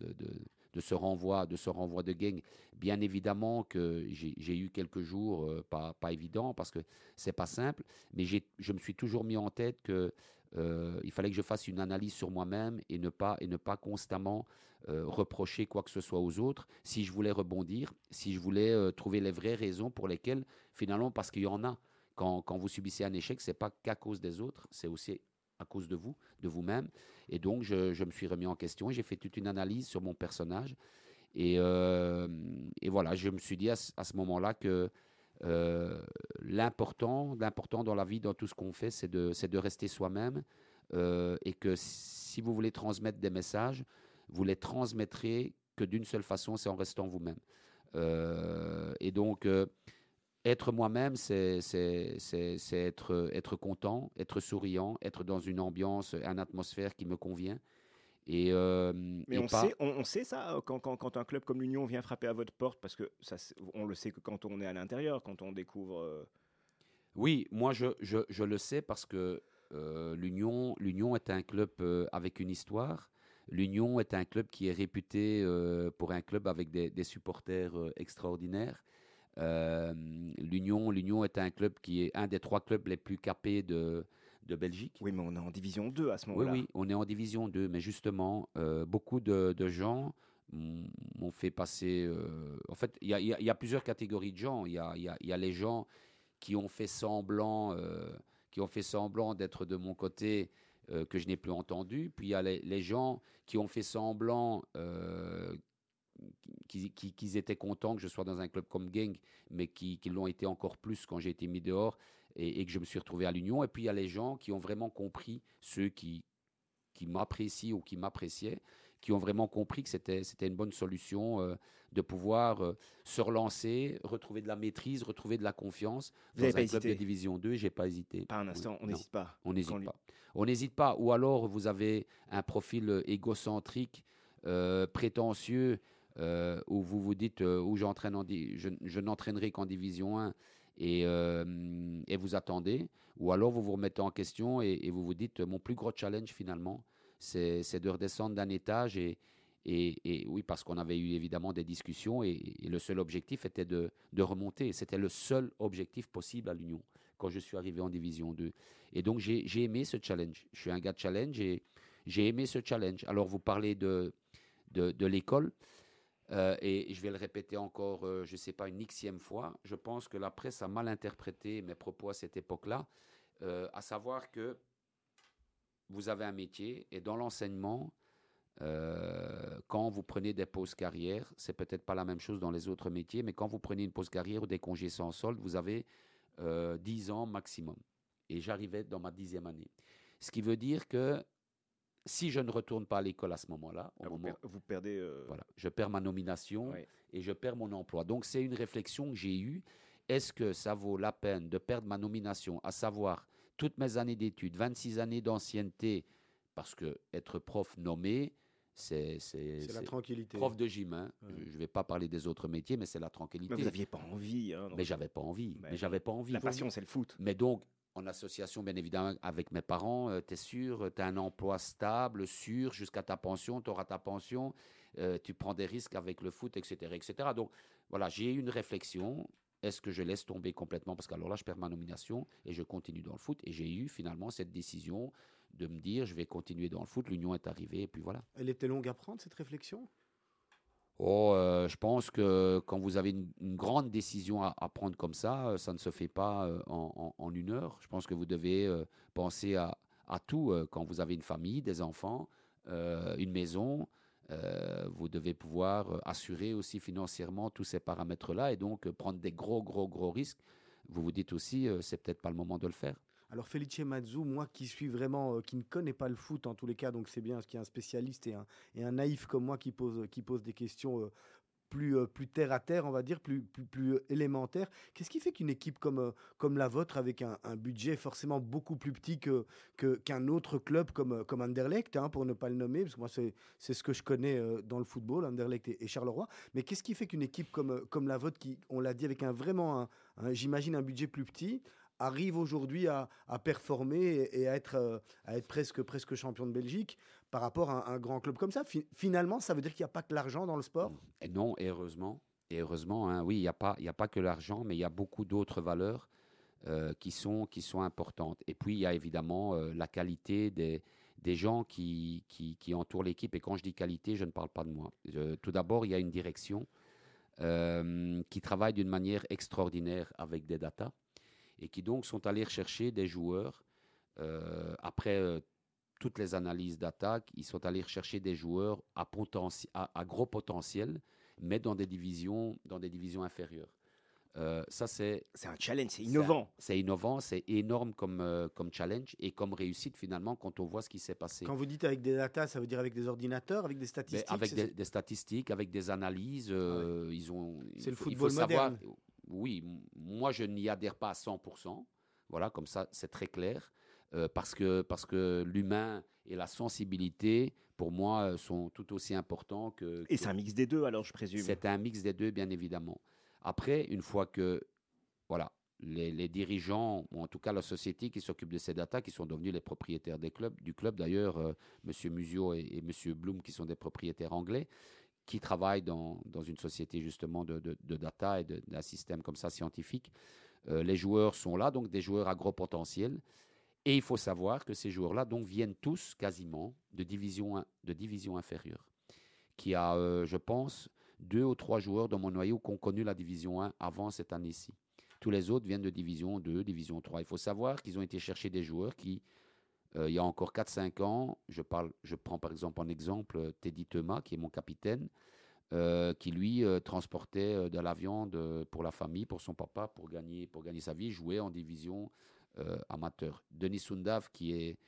de, ce renvoi, de ce renvoi de gang, bien évidemment que j'ai eu quelques jours euh, pas, pas évidents parce que c'est pas simple, mais je me suis toujours mis en tête que il fallait que je fasse une analyse sur moi-même et ne pas et ne pas constamment reprocher quoi que ce soit aux autres. Si je voulais rebondir, si je voulais trouver les vraies raisons pour lesquelles finalement, parce qu'il y en a. Quand, quand vous subissez un échec, c'est pas qu'à cause des autres, c'est aussi à cause de vous, de vous-même. Et donc, je, me suis remis en question et j'ai fait toute une analyse sur mon personnage. Et, euh, voilà, je me suis dit à, ce- moment-là que euh, l'important, dans la vie, dans tout ce qu'on fait, c'est de, rester soi-même. euh, et que si vous voulez transmettre des messages, vous les transmettrez que d'une seule façon, c'est en restant vous-même. Et donc, être moi-même, c'est être, être content, être souriant, être dans une ambiance, une atmosphère qui me convient. Et, euh, Mais et on, pas- sait, on, on sait ça euh, quand, quand, quand un club comme l'Union vient frapper à votre porte, parce que ça, on le sait que quand on est à l'intérieur, quand on découvre. euh, Oui, moi je, je, je le sais parce que euh, l'Union l'Union est un club avec une histoire. L'Union est un club qui est réputé pour un club avec des, des supporters extraordinaires. Euh, L'Union l'Union est un club qui est un des trois clubs les plus capés de, de Belgique. Oui, mais on est en division 2 à ce Oui, moment-là. oui, on est en division 2, mais justement, euh, beaucoup de, de gens m'ont fait passer. euh, en fait, il y a, y y plusieurs catégories de gens. Il y y a- les gens qui ont fait semblant, euh, qui ont fait semblant d'être de mon côté, que je n'ai plus entendu. Puis il y a les, les gens qui ont fait semblant qu'ils étaient contents que je sois dans un club comme Gang, mais qui, qui l'ont été encore plus quand j'ai été mis dehors et, et que je me suis retrouvé à l'Union. Et puis il y a les gens qui ont vraiment compris, ceux qui, qui m'apprécient ou qui m'appréciaient, qui ont vraiment compris que c'était une bonne solution euh, de pouvoir euh, se relancer, retrouver de la maîtrise, retrouver de la confiance Vous dans un pas club de division 2. J'ai pas hésité. Pas un Oui, instant, on n'hésite pas. On n'hésite pas. On n'hésite pas. Ou alors, vous avez un profil euh, égocentrique, euh, prétentieux, euh, où vous vous dites, euh, où j'entraîne je, n'entraînerai qu'en division 1, et, euh, et vous attendez. Ou alors, vous vous remettez en question et, vous vous dites, mon plus gros challenge, finalement, c'est de redescendre d'un étage. Et, et, oui, parce qu'on avait eu évidemment des discussions, et, le seul objectif était de, de remonter. C'était le seul objectif possible à l'Union quand je suis arrivé en division 2. Et donc, j'ai j'ai aimé ce challenge. Je suis un gars de challenge et j'ai aimé ce challenge. Alors, vous parlez de, de l'école. Euh, et je vais le répéter encore, euh, je ne sais pas, une xième fois. Je pense que la presse a mal interprété mes propos à cette époque-là, euh, à savoir que vous avez un métier et dans l'enseignement, quand vous prenez des pauses carrière, c'est peut-être pas la même chose dans les autres métiers, mais quand vous prenez une pause carrière ou des congés sans solde, vous avez euh, 10 ans maximum. Et j'arrivais dans ma dixième année. Ce qui veut dire que si je ne retourne pas à l'école à ce moment-là, au Ah, vous, moment, per- vous perdez. euh, voilà, je perds ma nomination ouais. et je perds mon emploi. Donc c'est une réflexion que j'ai eue. Est-ce que ça vaut la peine de perdre ma nomination, à savoir toutes mes années d'études, 26 années d'ancienneté, parce que être prof nommé, c'est la tranquillité. prof de gym. hein. Ouais. Je ne vais pas parler des autres métiers, mais c'est la tranquillité. Mais vous n'aviez pas envie. Hein, donc Mais j'avais pas envie. Mais oui. j'avais pas envie. La passion, c'est le foot. Mais donc, en association, bien évidemment, avec mes parents, tu es sûr, tu as un emploi stable, sûr, jusqu'à ta pension, tu auras ta pension, euh, tu prends des risques avec le foot, etc. etc. Donc, voilà, j'ai eu une réflexion. Est-ce que je laisse tomber complètement? Parce qu'alors là, je perds ma nomination et je continue dans le foot. Et j'ai eu finalement cette décision de me dire, je vais continuer dans le foot. L'Union est arrivée, et puis voilà. Elle était longue à prendre, cette réflexion? Oh, euh, je pense que quand vous avez une, grande décision à, prendre comme ça, euh, ça ne se fait pas euh, en, une heure. Je pense que vous devez penser à, à tout quand vous avez une famille, des enfants, une maison. vous devez pouvoir assurer aussi financièrement tous ces paramètres-là et donc prendre des gros, gros, gros risques. Vous vous dites aussi, c'est peut-être pas le moment de le faire. Alors Felice Mazzu, moi qui suis vraiment, euh, qui ne connais pas le foot en tous les cas, donc c'est bien qu'il y ait un spécialiste et un, naïf comme moi qui pose, qui pose des questions euh, plus, euh, plus terre à terre, on va dire, plus, plus, plus élémentaires. Qu'est-ce qui fait qu'une équipe comme, comme la vôtre, avec un, budget forcément beaucoup plus petit qu'un autre club comme, comme Anderlecht, hein, pour ne pas le nommer, parce que moi c'est, c'est ce que je connais dans le football, Anderlecht et, Charleroi, mais qu'est-ce qui fait qu'une équipe comme, comme la vôtre, qui, on l'a dit, avec un vraiment, un- j'imagine, un budget plus petit, arrive aujourd'hui à, performer et, à, être, euh, à être presque, presque champion de Belgique par rapport à un, grand club comme ça. Fi- finalement, ça veut dire qu'il n'y a pas que l'argent dans le sport? Non, et heureusement. Et heureusement, hein, oui, il n'y a, pas- a pas que l'argent, mais il y a beaucoup d'autres valeurs euh, qui, sont, qui sont importantes. Et puis, il y a évidemment euh, la qualité des, des gens qui, qui, entourent l'équipe. Et quand je dis qualité, je ne parle pas de moi. Tout d'abord, il y a une direction qui travaille d'une manière extraordinaire avec des datas et qui donc sont allés rechercher des joueurs Euh, après euh, toutes les analyses d'attaque, ils sont allés rechercher des joueurs à, potenti- à- à gros potentiel, mais dans des divisions, dans des divisions inférieures. Euh, ça, c'est C'est un challenge, c'est innovant. c'est innovant, c'est énorme comme, euh, comme challenge et comme réussite finalement quand on voit ce qui s'est passé. Quand vous dites avec des data, ça veut dire avec des ordinateurs, avec des Mais statistiques avec des, des statistiques, avec des analyses, euh, ils ont. C'est le faut- il football faut savoir- moderne. Oui, moi je n'y adhère pas à 100%. Voilà, comme ça c'est très clair. euh, parce que, parce que l'humain et la sensibilité, pour moi, euh, sont tout aussi importants que. Et c'est un mix des deux, alors je présume. c'est un mix des deux, bien évidemment. Après, une fois que voilà, les, les dirigeants, ou en tout cas la société qui s'occupe de ces datas, qui sont devenus les propriétaires des clubs, du club d'ailleurs, euh, M. Musio et, et M. Bloom, qui sont des propriétaires anglais, qui travaillent dans, dans une société justement de, de, data et d'un système comme ça scientifique. Euh, les joueurs sont là, donc des joueurs à gros potentiel. Et il faut savoir que ces joueurs-là donc viennent tous quasiment de division, de division inférieure. Qui a, euh, je pense, deux ou trois joueurs dans mon noyau qui ont connu la division 1 avant cette année-ci. Tous les autres viennent de division 2, division 3. Il faut savoir qu'ils ont été chercher des joueurs qui, il y a encore 4-5 ans, je, parle, je prends par exemple en exemple euh, Teddy Thomas, qui est mon capitaine, euh, qui lui euh, transportait euh, de la viande euh, pour la famille, pour son papa, pour gagner, pour gagner sa vie, jouait en division euh, amateur. Denis Sundav, qui est,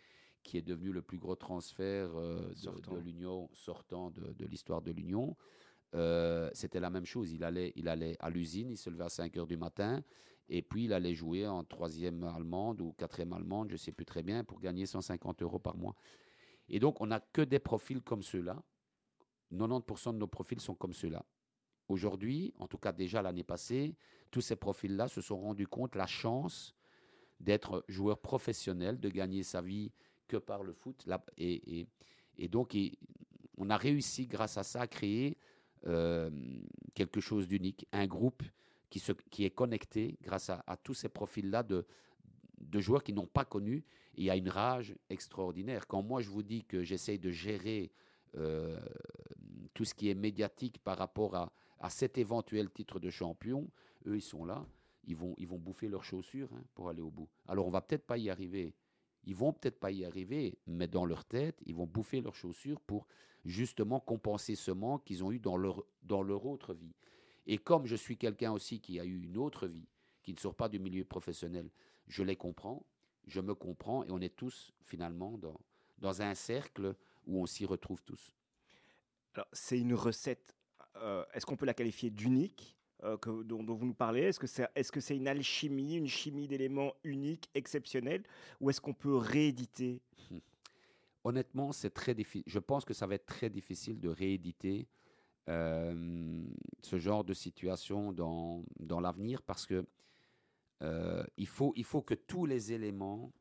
qui est devenu le plus gros transfert euh, de- Sortant. de, l'Union, sortant de, l'histoire de l'Union, euh, c'était la même chose. Il allait, il allait à l'usine, il se levait à 5 heures du matin, et puis il allait jouer en troisième allemande ou quatrième allemande, je ne sais plus très bien, pour gagner 150 euros par mois. Et donc, on n'a que des profils comme ceux-là. 90% de nos profils sont comme ceux-là. Aujourd'hui, en tout cas déjà l'année passée, tous ces profils-là se sont rendus compte la chance d'être joueur professionnel, de gagner sa vie que par le foot. Et, donc, on a réussi grâce à ça à créer euh, quelque chose d'unique, un groupe qui, est connecté grâce à, tous ces profils-là de, joueurs qui n'ont pas connu. Il y a une rage extraordinaire. Quand moi, je vous dis que j'essaye de gérer euh, tout ce qui est médiatique par rapport à, à cet éventuel titre de champion, eux, ils sont là. Ils vont, ils vont bouffer leurs chaussures hein, pour aller au bout. Alors, on va peut-être pas y arriver. Ils vont peut-être pas y arriver, mais dans leur tête, ils vont bouffer leurs chaussures pour justement compenser ce manque qu'ils ont eu dans leur, dans leur autre vie. Et comme je suis quelqu'un aussi qui a eu une autre vie, qui ne sort pas du milieu professionnel, je les comprends, je me comprends, et on est tous finalement dans, dans un cercle où on s'y retrouve tous. Alors, c'est une recette. euh, Est-ce qu'on peut la qualifier d'unique euh, que- dont, dont vous nous parlez? Est-ce que c'est est -ce c'est une alchimie, une chimie d'éléments uniques, exceptionnels Ou est-ce qu'on peut rééditer? Honnêtement, c'est très difficile. Je pense que ça va être très difficile de rééditer ce genre de situation dans, dans l'avenir parce que euh, il, faut, il faut que tous les éléments,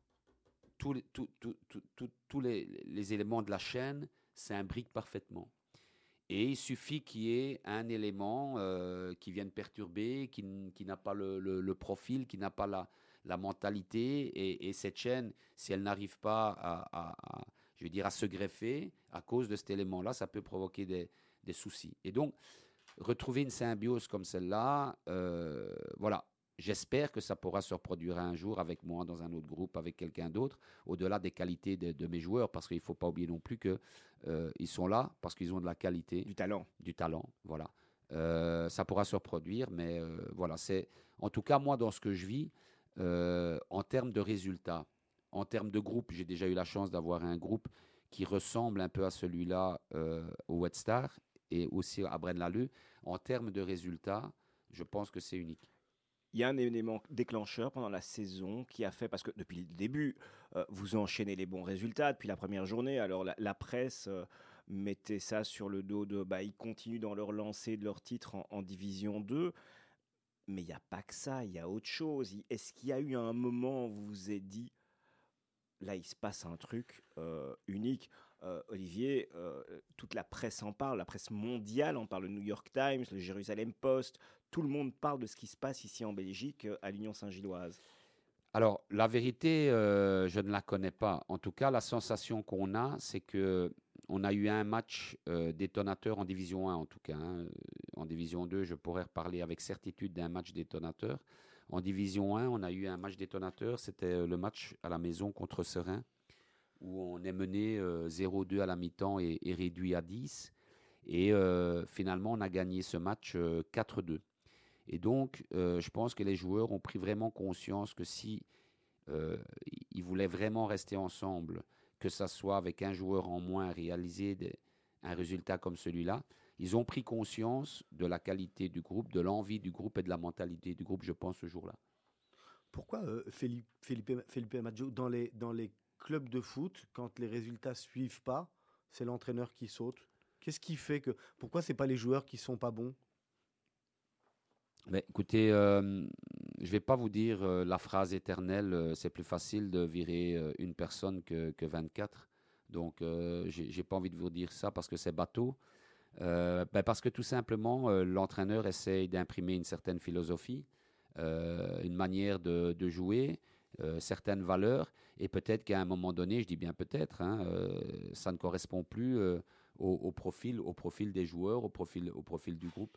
tous tous- tous- tous- les, les éléments de la chaîne s'imbriquent parfaitement. Et il suffit qu'il y ait un élément euh, qui vienne perturber, qui, qui n'a pas le, le- profil, qui n'a pas la, la mentalité. Et, et cette chaîne, si elle n'arrive pas à- je veux dire, à se greffer à cause de cet élément-là, ça peut provoquer des, des soucis. Et donc, retrouver une symbiose comme celle-là, euh, voilà. J'espère que ça pourra se reproduire un jour avec moi dans un autre groupe, avec quelqu'un d'autre, au-delà des qualités de, de mes joueurs, parce qu'il ne faut pas oublier non plus qu'ils sont là parce qu'ils ont de la qualité du talent du talent, voilà. Euh, ça pourra se reproduire, mais euh, voilà, c'est en tout cas moi dans ce que je vis, euh, en termes de résultats, en termes de groupe, j'ai déjà eu la chance d'avoir un groupe qui ressemble un peu à celui-là euh, au Wet Star et aussi à Braine-l'Alleud. En termes de résultats, je pense que c'est unique. Il y a un élément déclencheur pendant la saison qui a fait, parce que depuis le début, euh, vous enchaînez les bons résultats depuis la première journée. Alors la, presse euh, mettait ça sur le dos de, bah, ils continuent dans leur lancée de leur titre en, Division 2. Mais il n'y a pas que ça, il y a autre chose. Est-ce qu'il y a eu un moment où vous vous êtes dit, là il se passe un truc euh, unique? Euh, Olivier, euh, toute la presse en parle, la presse mondiale en parle, le New York Times, le Jérusalem Post, tout le monde parle de ce qui se passe ici en Belgique, euh, à l'Union Saint-Gilloise. Alors, la vérité, je ne la connais pas. En tout cas, la sensation qu'on a, c'est que on a eu un match détonateur en Division 1, en tout cas. hein. En Division 2, je pourrais reparler avec certitude d'un match détonateur. En Division 1, on a eu un match détonateur. C'était le match à la maison contre Serein, où on est mené euh, 0-2 à la mi-temps et, réduit à 10. Et euh, finalement, on a gagné ce match euh, 4-2. Et donc, euh, je pense que les joueurs ont pris vraiment conscience que si euh, ils voulaient vraiment rester ensemble, que ça soit avec un joueur en moins, réaliser un résultat comme celui-là, ils ont pris conscience de la qualité du groupe, de l'envie du groupe et de la mentalité du groupe, je pense, ce jour-là. Pourquoi euh, Felipe Maggio, dans les, dans les clubs de foot, quand les résultats suivent pas, c'est l'entraîneur qui saute Qu'est-ce qui fait que. Pourquoi c'est pas les joueurs qui sont pas bons? Mais écoutez, euh, je ne vais pas vous dire euh, la phrase éternelle, euh, c'est plus facile de virer une personne que, que 24. Donc, j'ai j'ai pas envie de vous dire ça parce que c'est bateau. Ben, parce que tout simplement, l'entraîneur essaye d'imprimer une certaine philosophie, une manière de, de jouer, euh, certaines valeurs, et peut-être qu'à un moment donné, je dis bien peut-être, hein, euh, ça ne correspond plus euh, au, profil, des joueurs, au profil du groupe.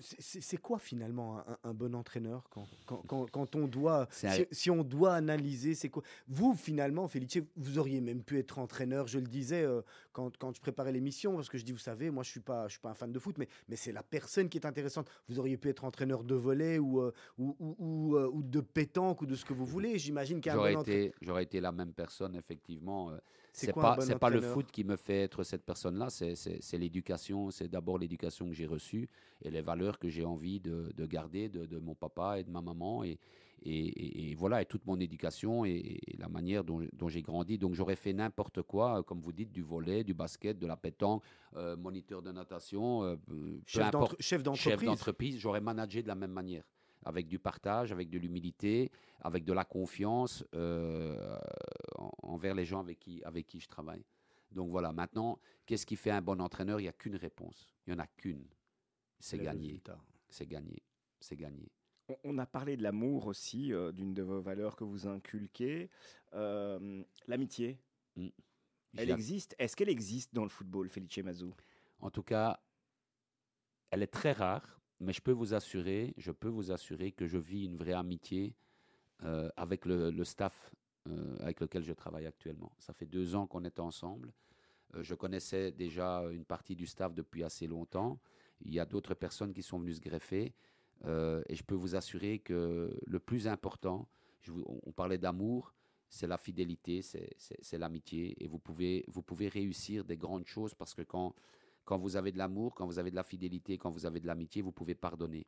C'est- quoi finalement un, un bon entraîneur quand, quand, quand- quand on doit, si, si on doit analyser, c'est quoi? Vous finalement, Felice, vous auriez même pu être entraîneur. Je le disais euh, quand, quand je préparais l'émission, parce que je dis, vous savez, moi je suis pas, je suis pas un fan de foot, mais, mais c'est la personne qui est intéressante. Vous auriez pu être entraîneur de volley ou, euh, ou, ou, ou, euh, ou de pétanque ou de ce que vous voulez. J'imagine qu'un J'aurais bon entraîneur. été, j'aurais été la même personne, effectivement. C'est pas, bon pas le foot qui me fait être cette personne-là, c'est l'éducation. C'est d'abord l'éducation que j'ai reçue et les valeurs que j'ai envie de, de garder de, de mon papa et de ma maman. Et, et, et- et voilà, et toute mon éducation et, la manière dont, dont j'ai grandi. Donc j'aurais fait n'importe quoi, euh, comme vous dites, du volet, du basket, de la pétanque, euh, moniteur de natation, euh, Chef d'entreprise. j'aurais managé de la même manière, avec du partage, avec de l'humilité, avec de la confiance euh, en- envers les gens avec qui, avec qui je travaille. Donc voilà, maintenant, qu'est-ce qui fait un bon entraîneur? Il n'y a qu'une réponse. Il n'y en a qu'une. C'est gagné. C'est gagné. C'est gagné. On- a parlé de l'amour aussi, euh, d'une de vos valeurs que vous inculquez. Euh, L'amitié, elle J'ai- existe Est-ce qu'elle existe dans le football, Felice Mazou En tout cas, elle est très rare, mais je peux vous assurer, je peux vous assurer que je vis une vraie amitié euh, avec le, le staff euh, avec lequel je travaille actuellement. Ça fait deux ans qu'on est ensemble. Euh, je connaissais déjà une partie du staff depuis assez longtemps. Il y a d'autres personnes qui sont venues se greffer. Euh, et je peux vous assurer que le plus important, je vous- on- parlait d'amour, c'est la fidélité, c'est l'amitié. Et vous pouvez, vous pouvez réussir des grandes choses parce que quand, quand vous avez de l'amour, quand vous avez de la fidélité, quand vous avez de l'amitié, vous pouvez pardonner.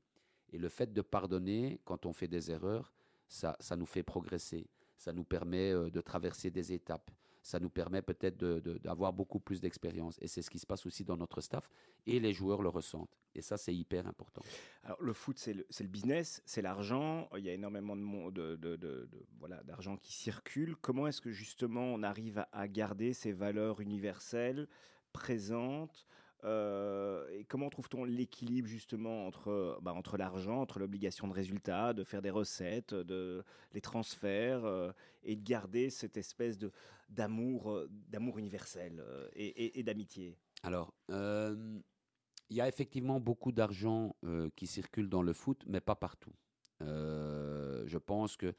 Et le fait de pardonner quand on fait des erreurs, ça, ça nous fait progresser. Ça nous permet euh, de traverser des étapes. Ça nous permet peut-être d'avoir beaucoup plus d'expérience. Et c'est ce qui se passe aussi dans notre staff. Et les joueurs le ressentent. Et ça, c'est hyper important. Alors, le foot, c'est le, business, c'est l'argent. Il y a énormément de, voilà, d'argent qui circule. Comment est-ce que justement on arrive à garder ces valeurs universelles présentes euh, Et comment trouve-t-on l'équilibre justement entre, bah, entre l'argent, entre l'obligation de résultat, de faire des recettes, de les transferts, euh, et de garder cette espèce de d'amour, euh, d'amour universel euh, et, d'amitié? Alors, euh, il y a effectivement beaucoup d'argent euh, qui circule dans le foot, mais pas partout. Euh, je pense que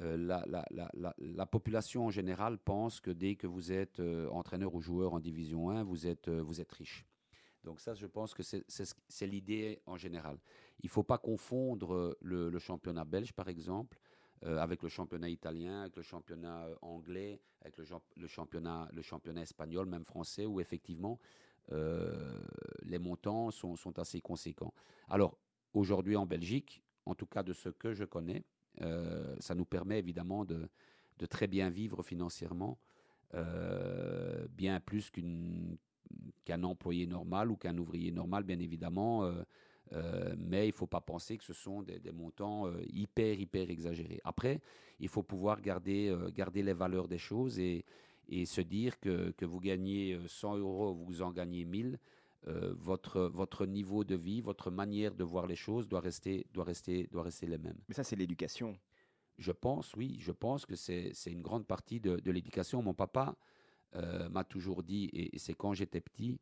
euh, la, la- la- la- la population en général pense que dès que vous êtes euh, entraîneur ou joueur en Division 1, vous êtes, euh, vous êtes riche. Donc ça, je pense que c'est- c'est ce- c'est l'idée en général. Il ne faut pas confondre euh, le, championnat belge, par exemple, euh, avec le championnat italien, avec le championnat euh, anglais, avec le, le championnat, le championnat espagnol, même français, où effectivement les montants sont, assez conséquents. Alors, aujourd'hui en Belgique, en tout cas de ce que je connais, ça nous permet évidemment de, très bien vivre financièrement, bien plus qu'une- qu'un employé normal ou qu'un ouvrier normal, bien évidemment. euh, euh, mais il ne faut pas penser que ce sont des, des montants euh, hyper, hyper exagérés. Après, il faut pouvoir garder, euh, garder les valeurs des choses et, et se dire que, que vous gagnez euh, 100 euros, vous en gagnez 1000. euh, votre, votre niveau de vie, votre manière de voir les choses doit rester, doit rester, doit rester les mêmes. Mais ça, c'est l'éducation. Je pense, oui, je pense que c'est c'est une grande partie de, de l'éducation. Mon papa euh, m'a toujours dit, et, et c'est quand j'étais petit,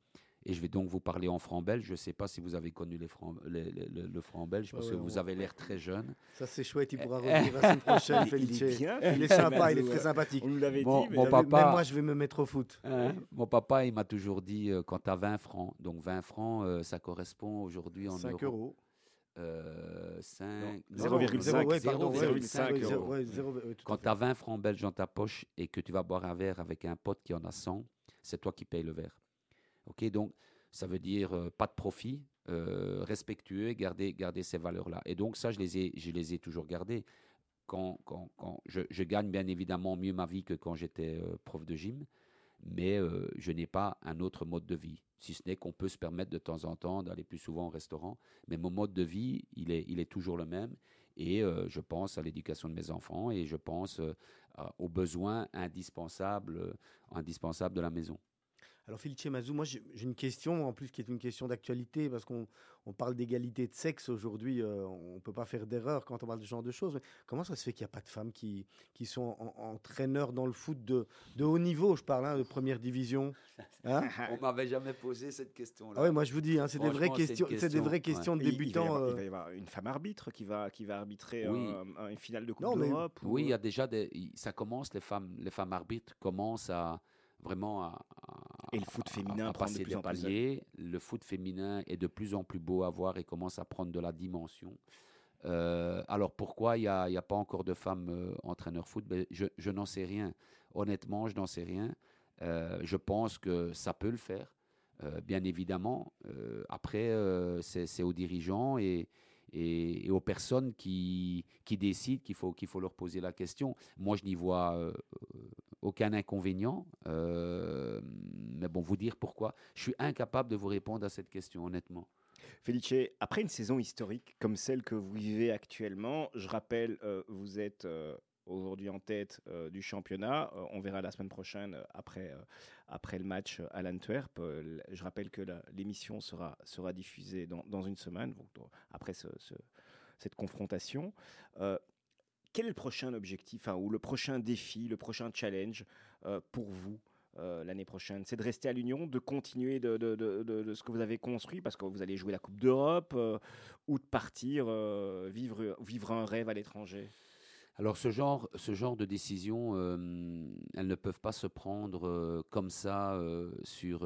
Et je vais donc vous parler en franc belge. Je ne sais pas si vous avez connu les francs- les- les- le, le franc belge, parce Ouais, que ouais, vous avez l'air très jeune. Ça, c'est chouette. Il pourra revenir la semaine prochaine, Il- il est Felice. Il est sympa, il est très sympathique. On nous l'avait Mon- dit, mais mon papa- Même moi, je vais me mettre au foot. Hein? Mon papa, il m'a toujours dit, euh, quand tu as 20 francs, donc 20 francs, euh, ça correspond aujourd'hui en 5 euros. euros. Euh, 5, Non, 0,5, ouais, pardon, ouais, 0,5 ouais, euros. ouais, zéro- ouais, tout à Quand tu as 20 francs belges dans ta poche et que tu vas boire un verre avec un pote qui en a 100, c'est toi qui payes le verre. Ok, donc ça veut dire euh, pas de profit, euh, respectueux, garder, garder ces valeurs-là. Et donc ça, je les ai, je les ai toujours gardées. Quand, quand, quand je, je gagne bien évidemment mieux ma vie que quand j'étais euh, prof de gym, mais euh, je n'ai pas un autre mode de vie. Si ce n'est qu'on peut se permettre de temps en temps d'aller plus souvent au restaurant, mais mon mode de vie, il est, toujours le même. Et euh, je pense à l'éducation de mes enfants et je pense euh, aux besoins indispensables, euh, indispensables de la maison. Alors, Felice Mazou, moi, j'ai une question, en plus, qui est une question d'actualité, parce qu'on on parle d'égalité de sexe aujourd'hui. euh, on ne peut pas faire d'erreur quand on parle de ce genre de choses. Mais comment ça se fait qu'il n'y a pas de femmes qui, qui sont en- entraîneurs dans le foot de, de haut niveau? Je parle hein, de première division. Hein? On m'avait jamais posé cette question-là. ah ouais, moi, je vous dis, hein, c'est des vraies questions, c'est des question, vraies ouais. questions de Et il- il va y débutants. avoir- Il euh, va y avoir une femme arbitre qui va, qui va arbitrer Oui. un- un- une finale de Coupe d'Europe. ou- Oui, il y a déjà des, il- ça commence, les femmes, les femmes arbitres commencent à vraiment à- Et le foot féminin à prend de plus plus paliers. Le foot féminin est de plus en plus beau à voir et commence à prendre de la dimension. Euh, alors pourquoi il n'y a, pas encore de femmes euh, entraîneurs foot? Ben, Je, je n'en sais rien. Honnêtement, je n'en sais rien. Euh, je pense que ça peut le faire, bien évidemment. Après, c'est aux dirigeants et, et, et aux personnes qui, qui décident qu'il faut, qu'il faut leur poser la question. Moi, je n'y vois aucun inconvénient. euh, mais bon, vous dire pourquoi. Je suis incapable de vous répondre à cette question, honnêtement. Felice, après une saison historique comme celle que vous vivez actuellement, je rappelle, euh, vous êtes euh, aujourd'hui en tête du championnat. On verra la semaine prochaine après, après le match à l'Antwerp. Je rappelle que l'émission sera, sera diffusée dans, dans une semaine, donc, après ce- ce- cette confrontation. Quel est le prochain objectif, enfin, ou le prochain défi, le prochain challenge euh, pour vous euh, l'année prochaine? C'est de rester à l'Union, de continuer de, de- de- de- de ce que vous avez construit, parce que vous allez jouer la Coupe d'Europe, euh, ou de partir vivre, vivre un rêve à l'étranger? Alors ce genre, ce genre de décisions, euh, elles ne peuvent pas se prendre euh, comme ça euh, sur,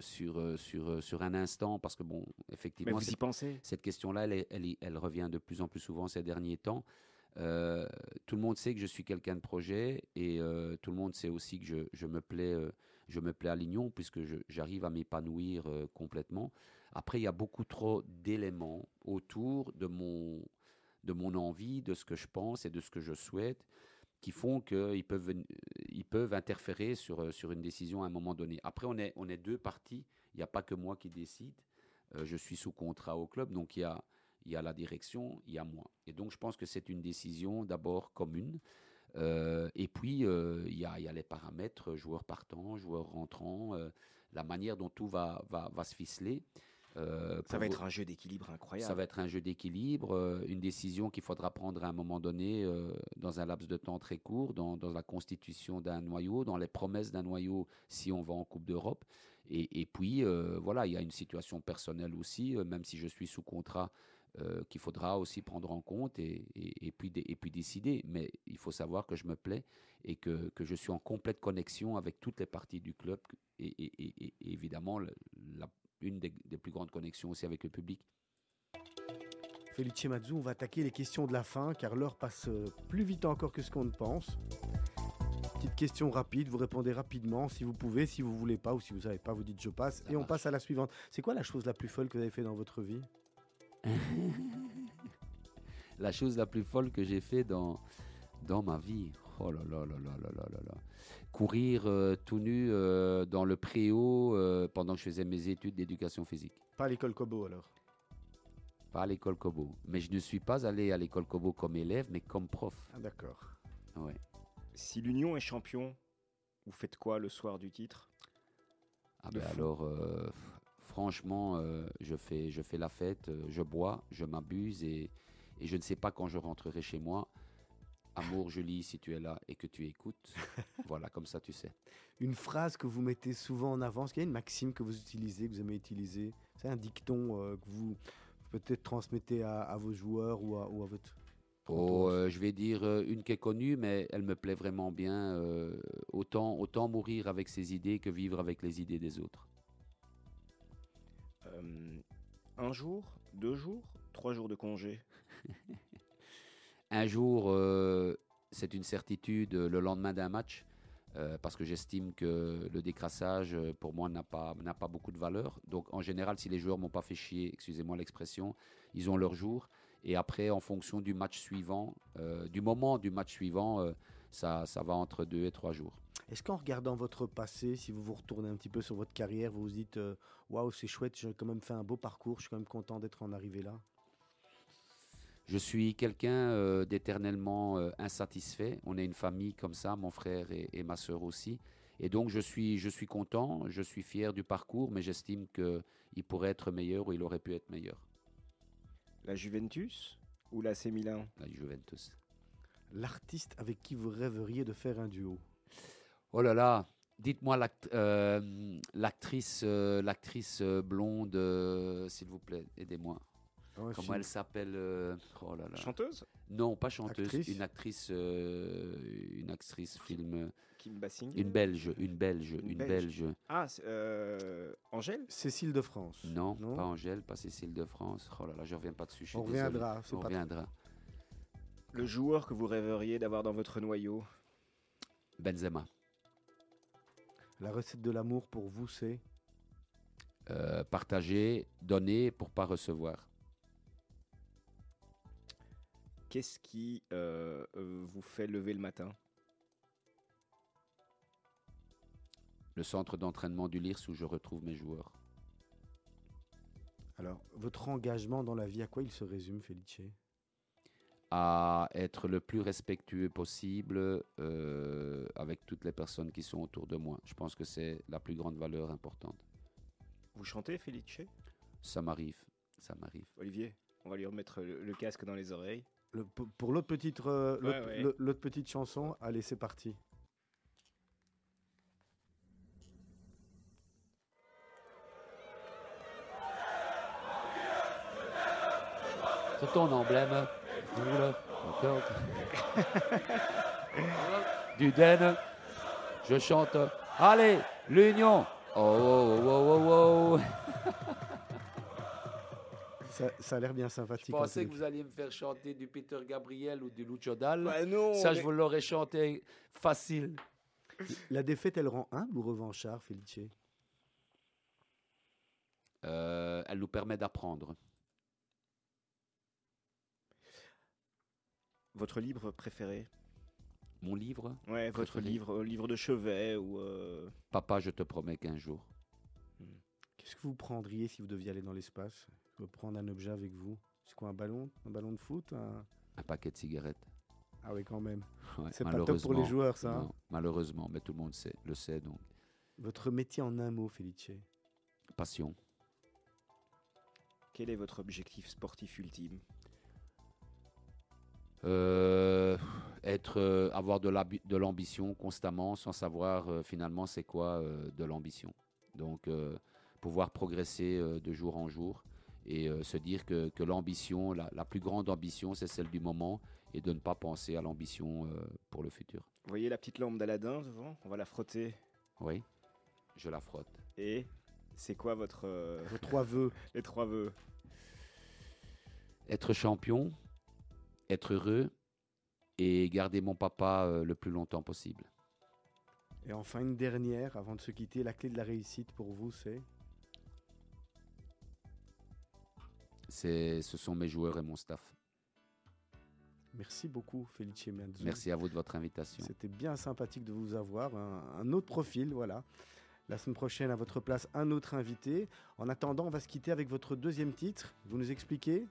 sur, sur, sur un instant, parce que bon, Mais effectivement, y pensez? cette question-là, elle revient de plus en plus souvent ces derniers temps. Euh, tout le monde sait que je suis quelqu'un de projet et euh, tout le monde sait aussi que je, me, plais, euh, je me plais à Lignon puisque j'arrive à m'épanouir complètement. Après, il y a beaucoup trop d'éléments autour de mon, de mon envie, de ce que je pense et de ce que je souhaite qui font qu'ils peuvent, ven- ils peuvent interférer sur, sur une décision à un moment donné. Après, on est, on est deux parties. Il n'y a pas que moi qui décide. Je suis sous contrat au club, donc il y a, il y a la direction, il y a moi. Et donc je pense que c'est une décision d'abord commune. Euh, et puis euh, il y, a, il y a les paramètres, joueurs partants, joueurs rentrants, euh, la manière dont tout va, va, va se ficeler. Euh, Ça va être un jeu d'équilibre incroyable. ça va être un jeu d'équilibre, une décision qu'il faudra prendre à un moment donné dans un laps de temps très court, dans, dans la constitution d'un noyau, dans les promesses d'un noyau si on va en Coupe d'Europe. Et, et puis, voilà, il y a une situation personnelle aussi, même si je suis sous contrat, euh, qu'il faudra aussi prendre en compte et, et- et puis, dé- et puis décider. Mais il faut savoir que je me plais et que, que je suis en complète connexion avec toutes les parties du club et, évidemment la- une des- des plus grandes connexions aussi avec le public. Felice Mazzu, on va attaquer les questions de la fin car l'heure passe euh, plus vite encore que ce qu'on ne pense. Petite question rapide, vous répondez rapidement si vous pouvez, si vous voulez pas ou si vous savez pas, vous dites je passe Ça et on passe à la suivante. C'est quoi la chose la plus folle que vous avez fait dans votre vie? la chose la plus folle que j'ai fait dans, dans ma vie. Oh là là là là là là là, là. Courir euh, tout nu euh, dans le préau euh, pendant que je faisais mes études d'éducation physique. Pas à l'école Kobo alors Pas à l'école Kobo. Mais je ne suis pas allé à l'école Kobo comme élève, mais comme prof. Ah d'accord. Ouais. Si l'Union est champion, vous faites quoi le soir du titre? Ah ben alors, franchement, euh, je, fais, je fais la fête, euh, je bois, je m'abuse et, et je ne sais pas quand je rentrerai chez moi. Amour, Julie, si tu es là et que tu écoutes. voilà, comme ça tu sais. Une phrase que vous mettez souvent en avant, est-ce qu'il y a une maxime que vous utilisez, que vous aimez utiliser? C'est un dicton euh, que vous peut-être transmettez à, à vos joueurs ou à, ou à votre... Oh, euh, je vais dire euh, une qui est connue, mais elle me plaît vraiment bien. euh, autant, autant mourir avec ses idées que vivre avec les idées des autres. Euh, un jour, deux jours, trois jours de congé. Un jour, euh, c'est une certitude euh, le lendemain d'un match, parce que j'estime que le décrassage, pour moi, n'a pas, beaucoup de valeur. Donc, en général, si les joueurs m'ont pas fait chier, excusez-moi l'expression, ils ont leur jour. Et après, en fonction du match suivant, du moment du match suivant, ça, ça va entre deux et trois jours. Est-ce qu'en regardant votre passé, si vous vous retournez un petit peu sur votre carrière, vous vous dites euh, waouh, c'est chouette, j'ai quand même fait un beau parcours, je suis quand même content d'être en arrivé là? Je suis quelqu'un euh, d'éternellement euh, insatisfait. On est une famille comme ça, mon frère et, et ma sœur aussi. Et donc je suis, je suis content, je suis fier du parcours, mais j'estime qu'il pourrait être meilleur ou il aurait pu être meilleur. La Juventus ou l'AC Milan? La Juventus. L'artiste avec qui vous rêveriez de faire un duo Oh là là, dites-moi euh, l'actrice, euh, l'actrice euh, blonde, euh, s'il vous plaît, aidez-moi. Comment film. elle s'appelle euh, Oh là là. Chanteuse? Non, pas chanteuse, Actrice? une actrice, euh, une actrice film, Kim Basinger une belge, une belge, Une une, Belge. belge. Ah, euh, Angèle? Cécile de France. Non, pas Angèle, pas Cécile de France. Oh là là, je reviens pas dessus. je suis On reviendra. c'est On pas- reviendra. Le joueur que vous rêveriez d'avoir dans votre noyau Benzema. La recette de l'amour pour vous, c'est Euh, partager, donner pour pas recevoir. Qu'est-ce qui euh, vous fait lever le matin? Le centre d'entraînement du LIRS où je retrouve mes joueurs. Alors, votre engagement dans la vie, à quoi il se résume, Felice? À être le plus respectueux possible euh, avec toutes les personnes qui sont autour de moi. Je pense que c'est la plus grande valeur importante. Vous chantez, Felice? Ça m'arrive, ça m'arrive. Olivier, on va lui remettre le, le casque dans les oreilles. Le- pour- l'autre petite, euh, Ouais, l'autre- ouais. le- l'autre petite chanson, allez, c'est parti. C'est ton emblème. Oula, encore. du Den. Je chante. Allez, l'union. Oh, oh, oh, oh, oh, oh. Ça, ça a l'air bien Je sympathique. en pensais que vous alliez me faire chanter du Peter Gabriel ou du Lucho Dalla. Bah non Ça, je vous l'aurais chanté facile. La défaite, elle rend humble ou revanchard, Felice? Euh, elle nous permet d'apprendre. Votre livre préféré Mon livre, Ouais, votre livre, euh, livre de chevet ou... euh, Papa, je te promets qu'un jour. Qu'est-ce que vous prendriez si vous deviez aller dans l'espace? Vous prendre un objet avec vous C'est quoi, un ballon? Un ballon de foot? Un- Un paquet de cigarettes. Ah oui, quand même. Ouais, C'est pas top pour les malheureusement. joueurs, ça. hein? Non, malheureusement, mais tout le monde sait, le sait donc. Votre métier en un mot, Felice Passion. Quel est votre objectif sportif ultime? Être, euh, avoir de l'ambition constamment sans savoir euh, finalement c'est quoi euh, de l'ambition. Donc euh, pouvoir progresser euh, de jour en jour et euh, se dire que, que l'ambition, la, la plus grande ambition, c'est celle du moment et de ne pas penser à l'ambition euh, pour le futur. Vous voyez la petite lampe d'Aladin devant? On va la frotter. Oui, je la frotte. Et c'est quoi votre... euh, Vos trois vœux. les trois vœux? Être champion, être heureux et garder mon papa euh, le plus longtemps possible. Et enfin, une dernière, avant de se quitter, la clé de la réussite pour vous, c'est? Ce sont mes joueurs et mon staff. Merci beaucoup, Felice Mianzo. Merci à vous de votre invitation. C'était bien sympathique de vous avoir. Un, un autre profil, voilà. La semaine prochaine, à votre place, un autre invité. En attendant, on va se quitter avec votre deuxième titre. Vous nous expliquez?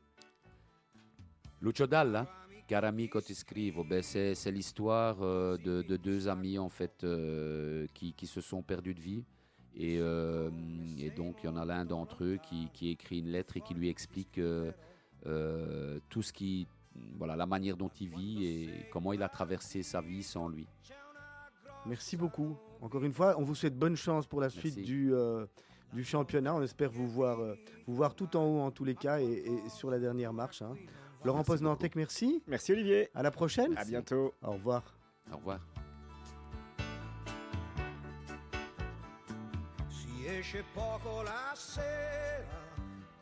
Lucio Dalla, caro amico ti scrivo, ben c'est, l'histoire euh, de, de deux amis en fait euh, qui, qui se sont perdus de vie. Et, euh, et donc il y en a l'un d'entre eux qui, qui écrit une lettre et qui lui explique tout ce qui voilà, la manière dont il vit et comment il a traversé sa vie sans lui. Merci beaucoup. Encore une fois, on vous souhaite bonne chance pour la suite Merci. du, du championnat. On espère vous voir, vous voir tout en haut en tous les cas et, et sur la dernière marche. hein. Laurent Merci Poznantec, merci. Merci Olivier. À la prochaine. À bientôt. Au revoir. Au revoir. Si esce poco la sera,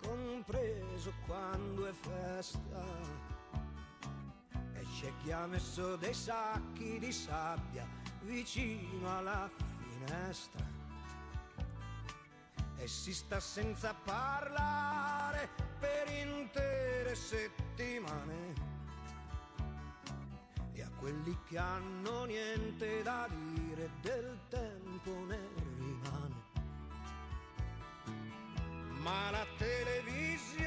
compreso quando è festa. E c'è chi ha messo dei sacchi di sabbia vicino alla finestra. e si sta senza parlare per intere settimane. E a quelli che hanno niente da dire del tempo ne rimane. Ma la televisione...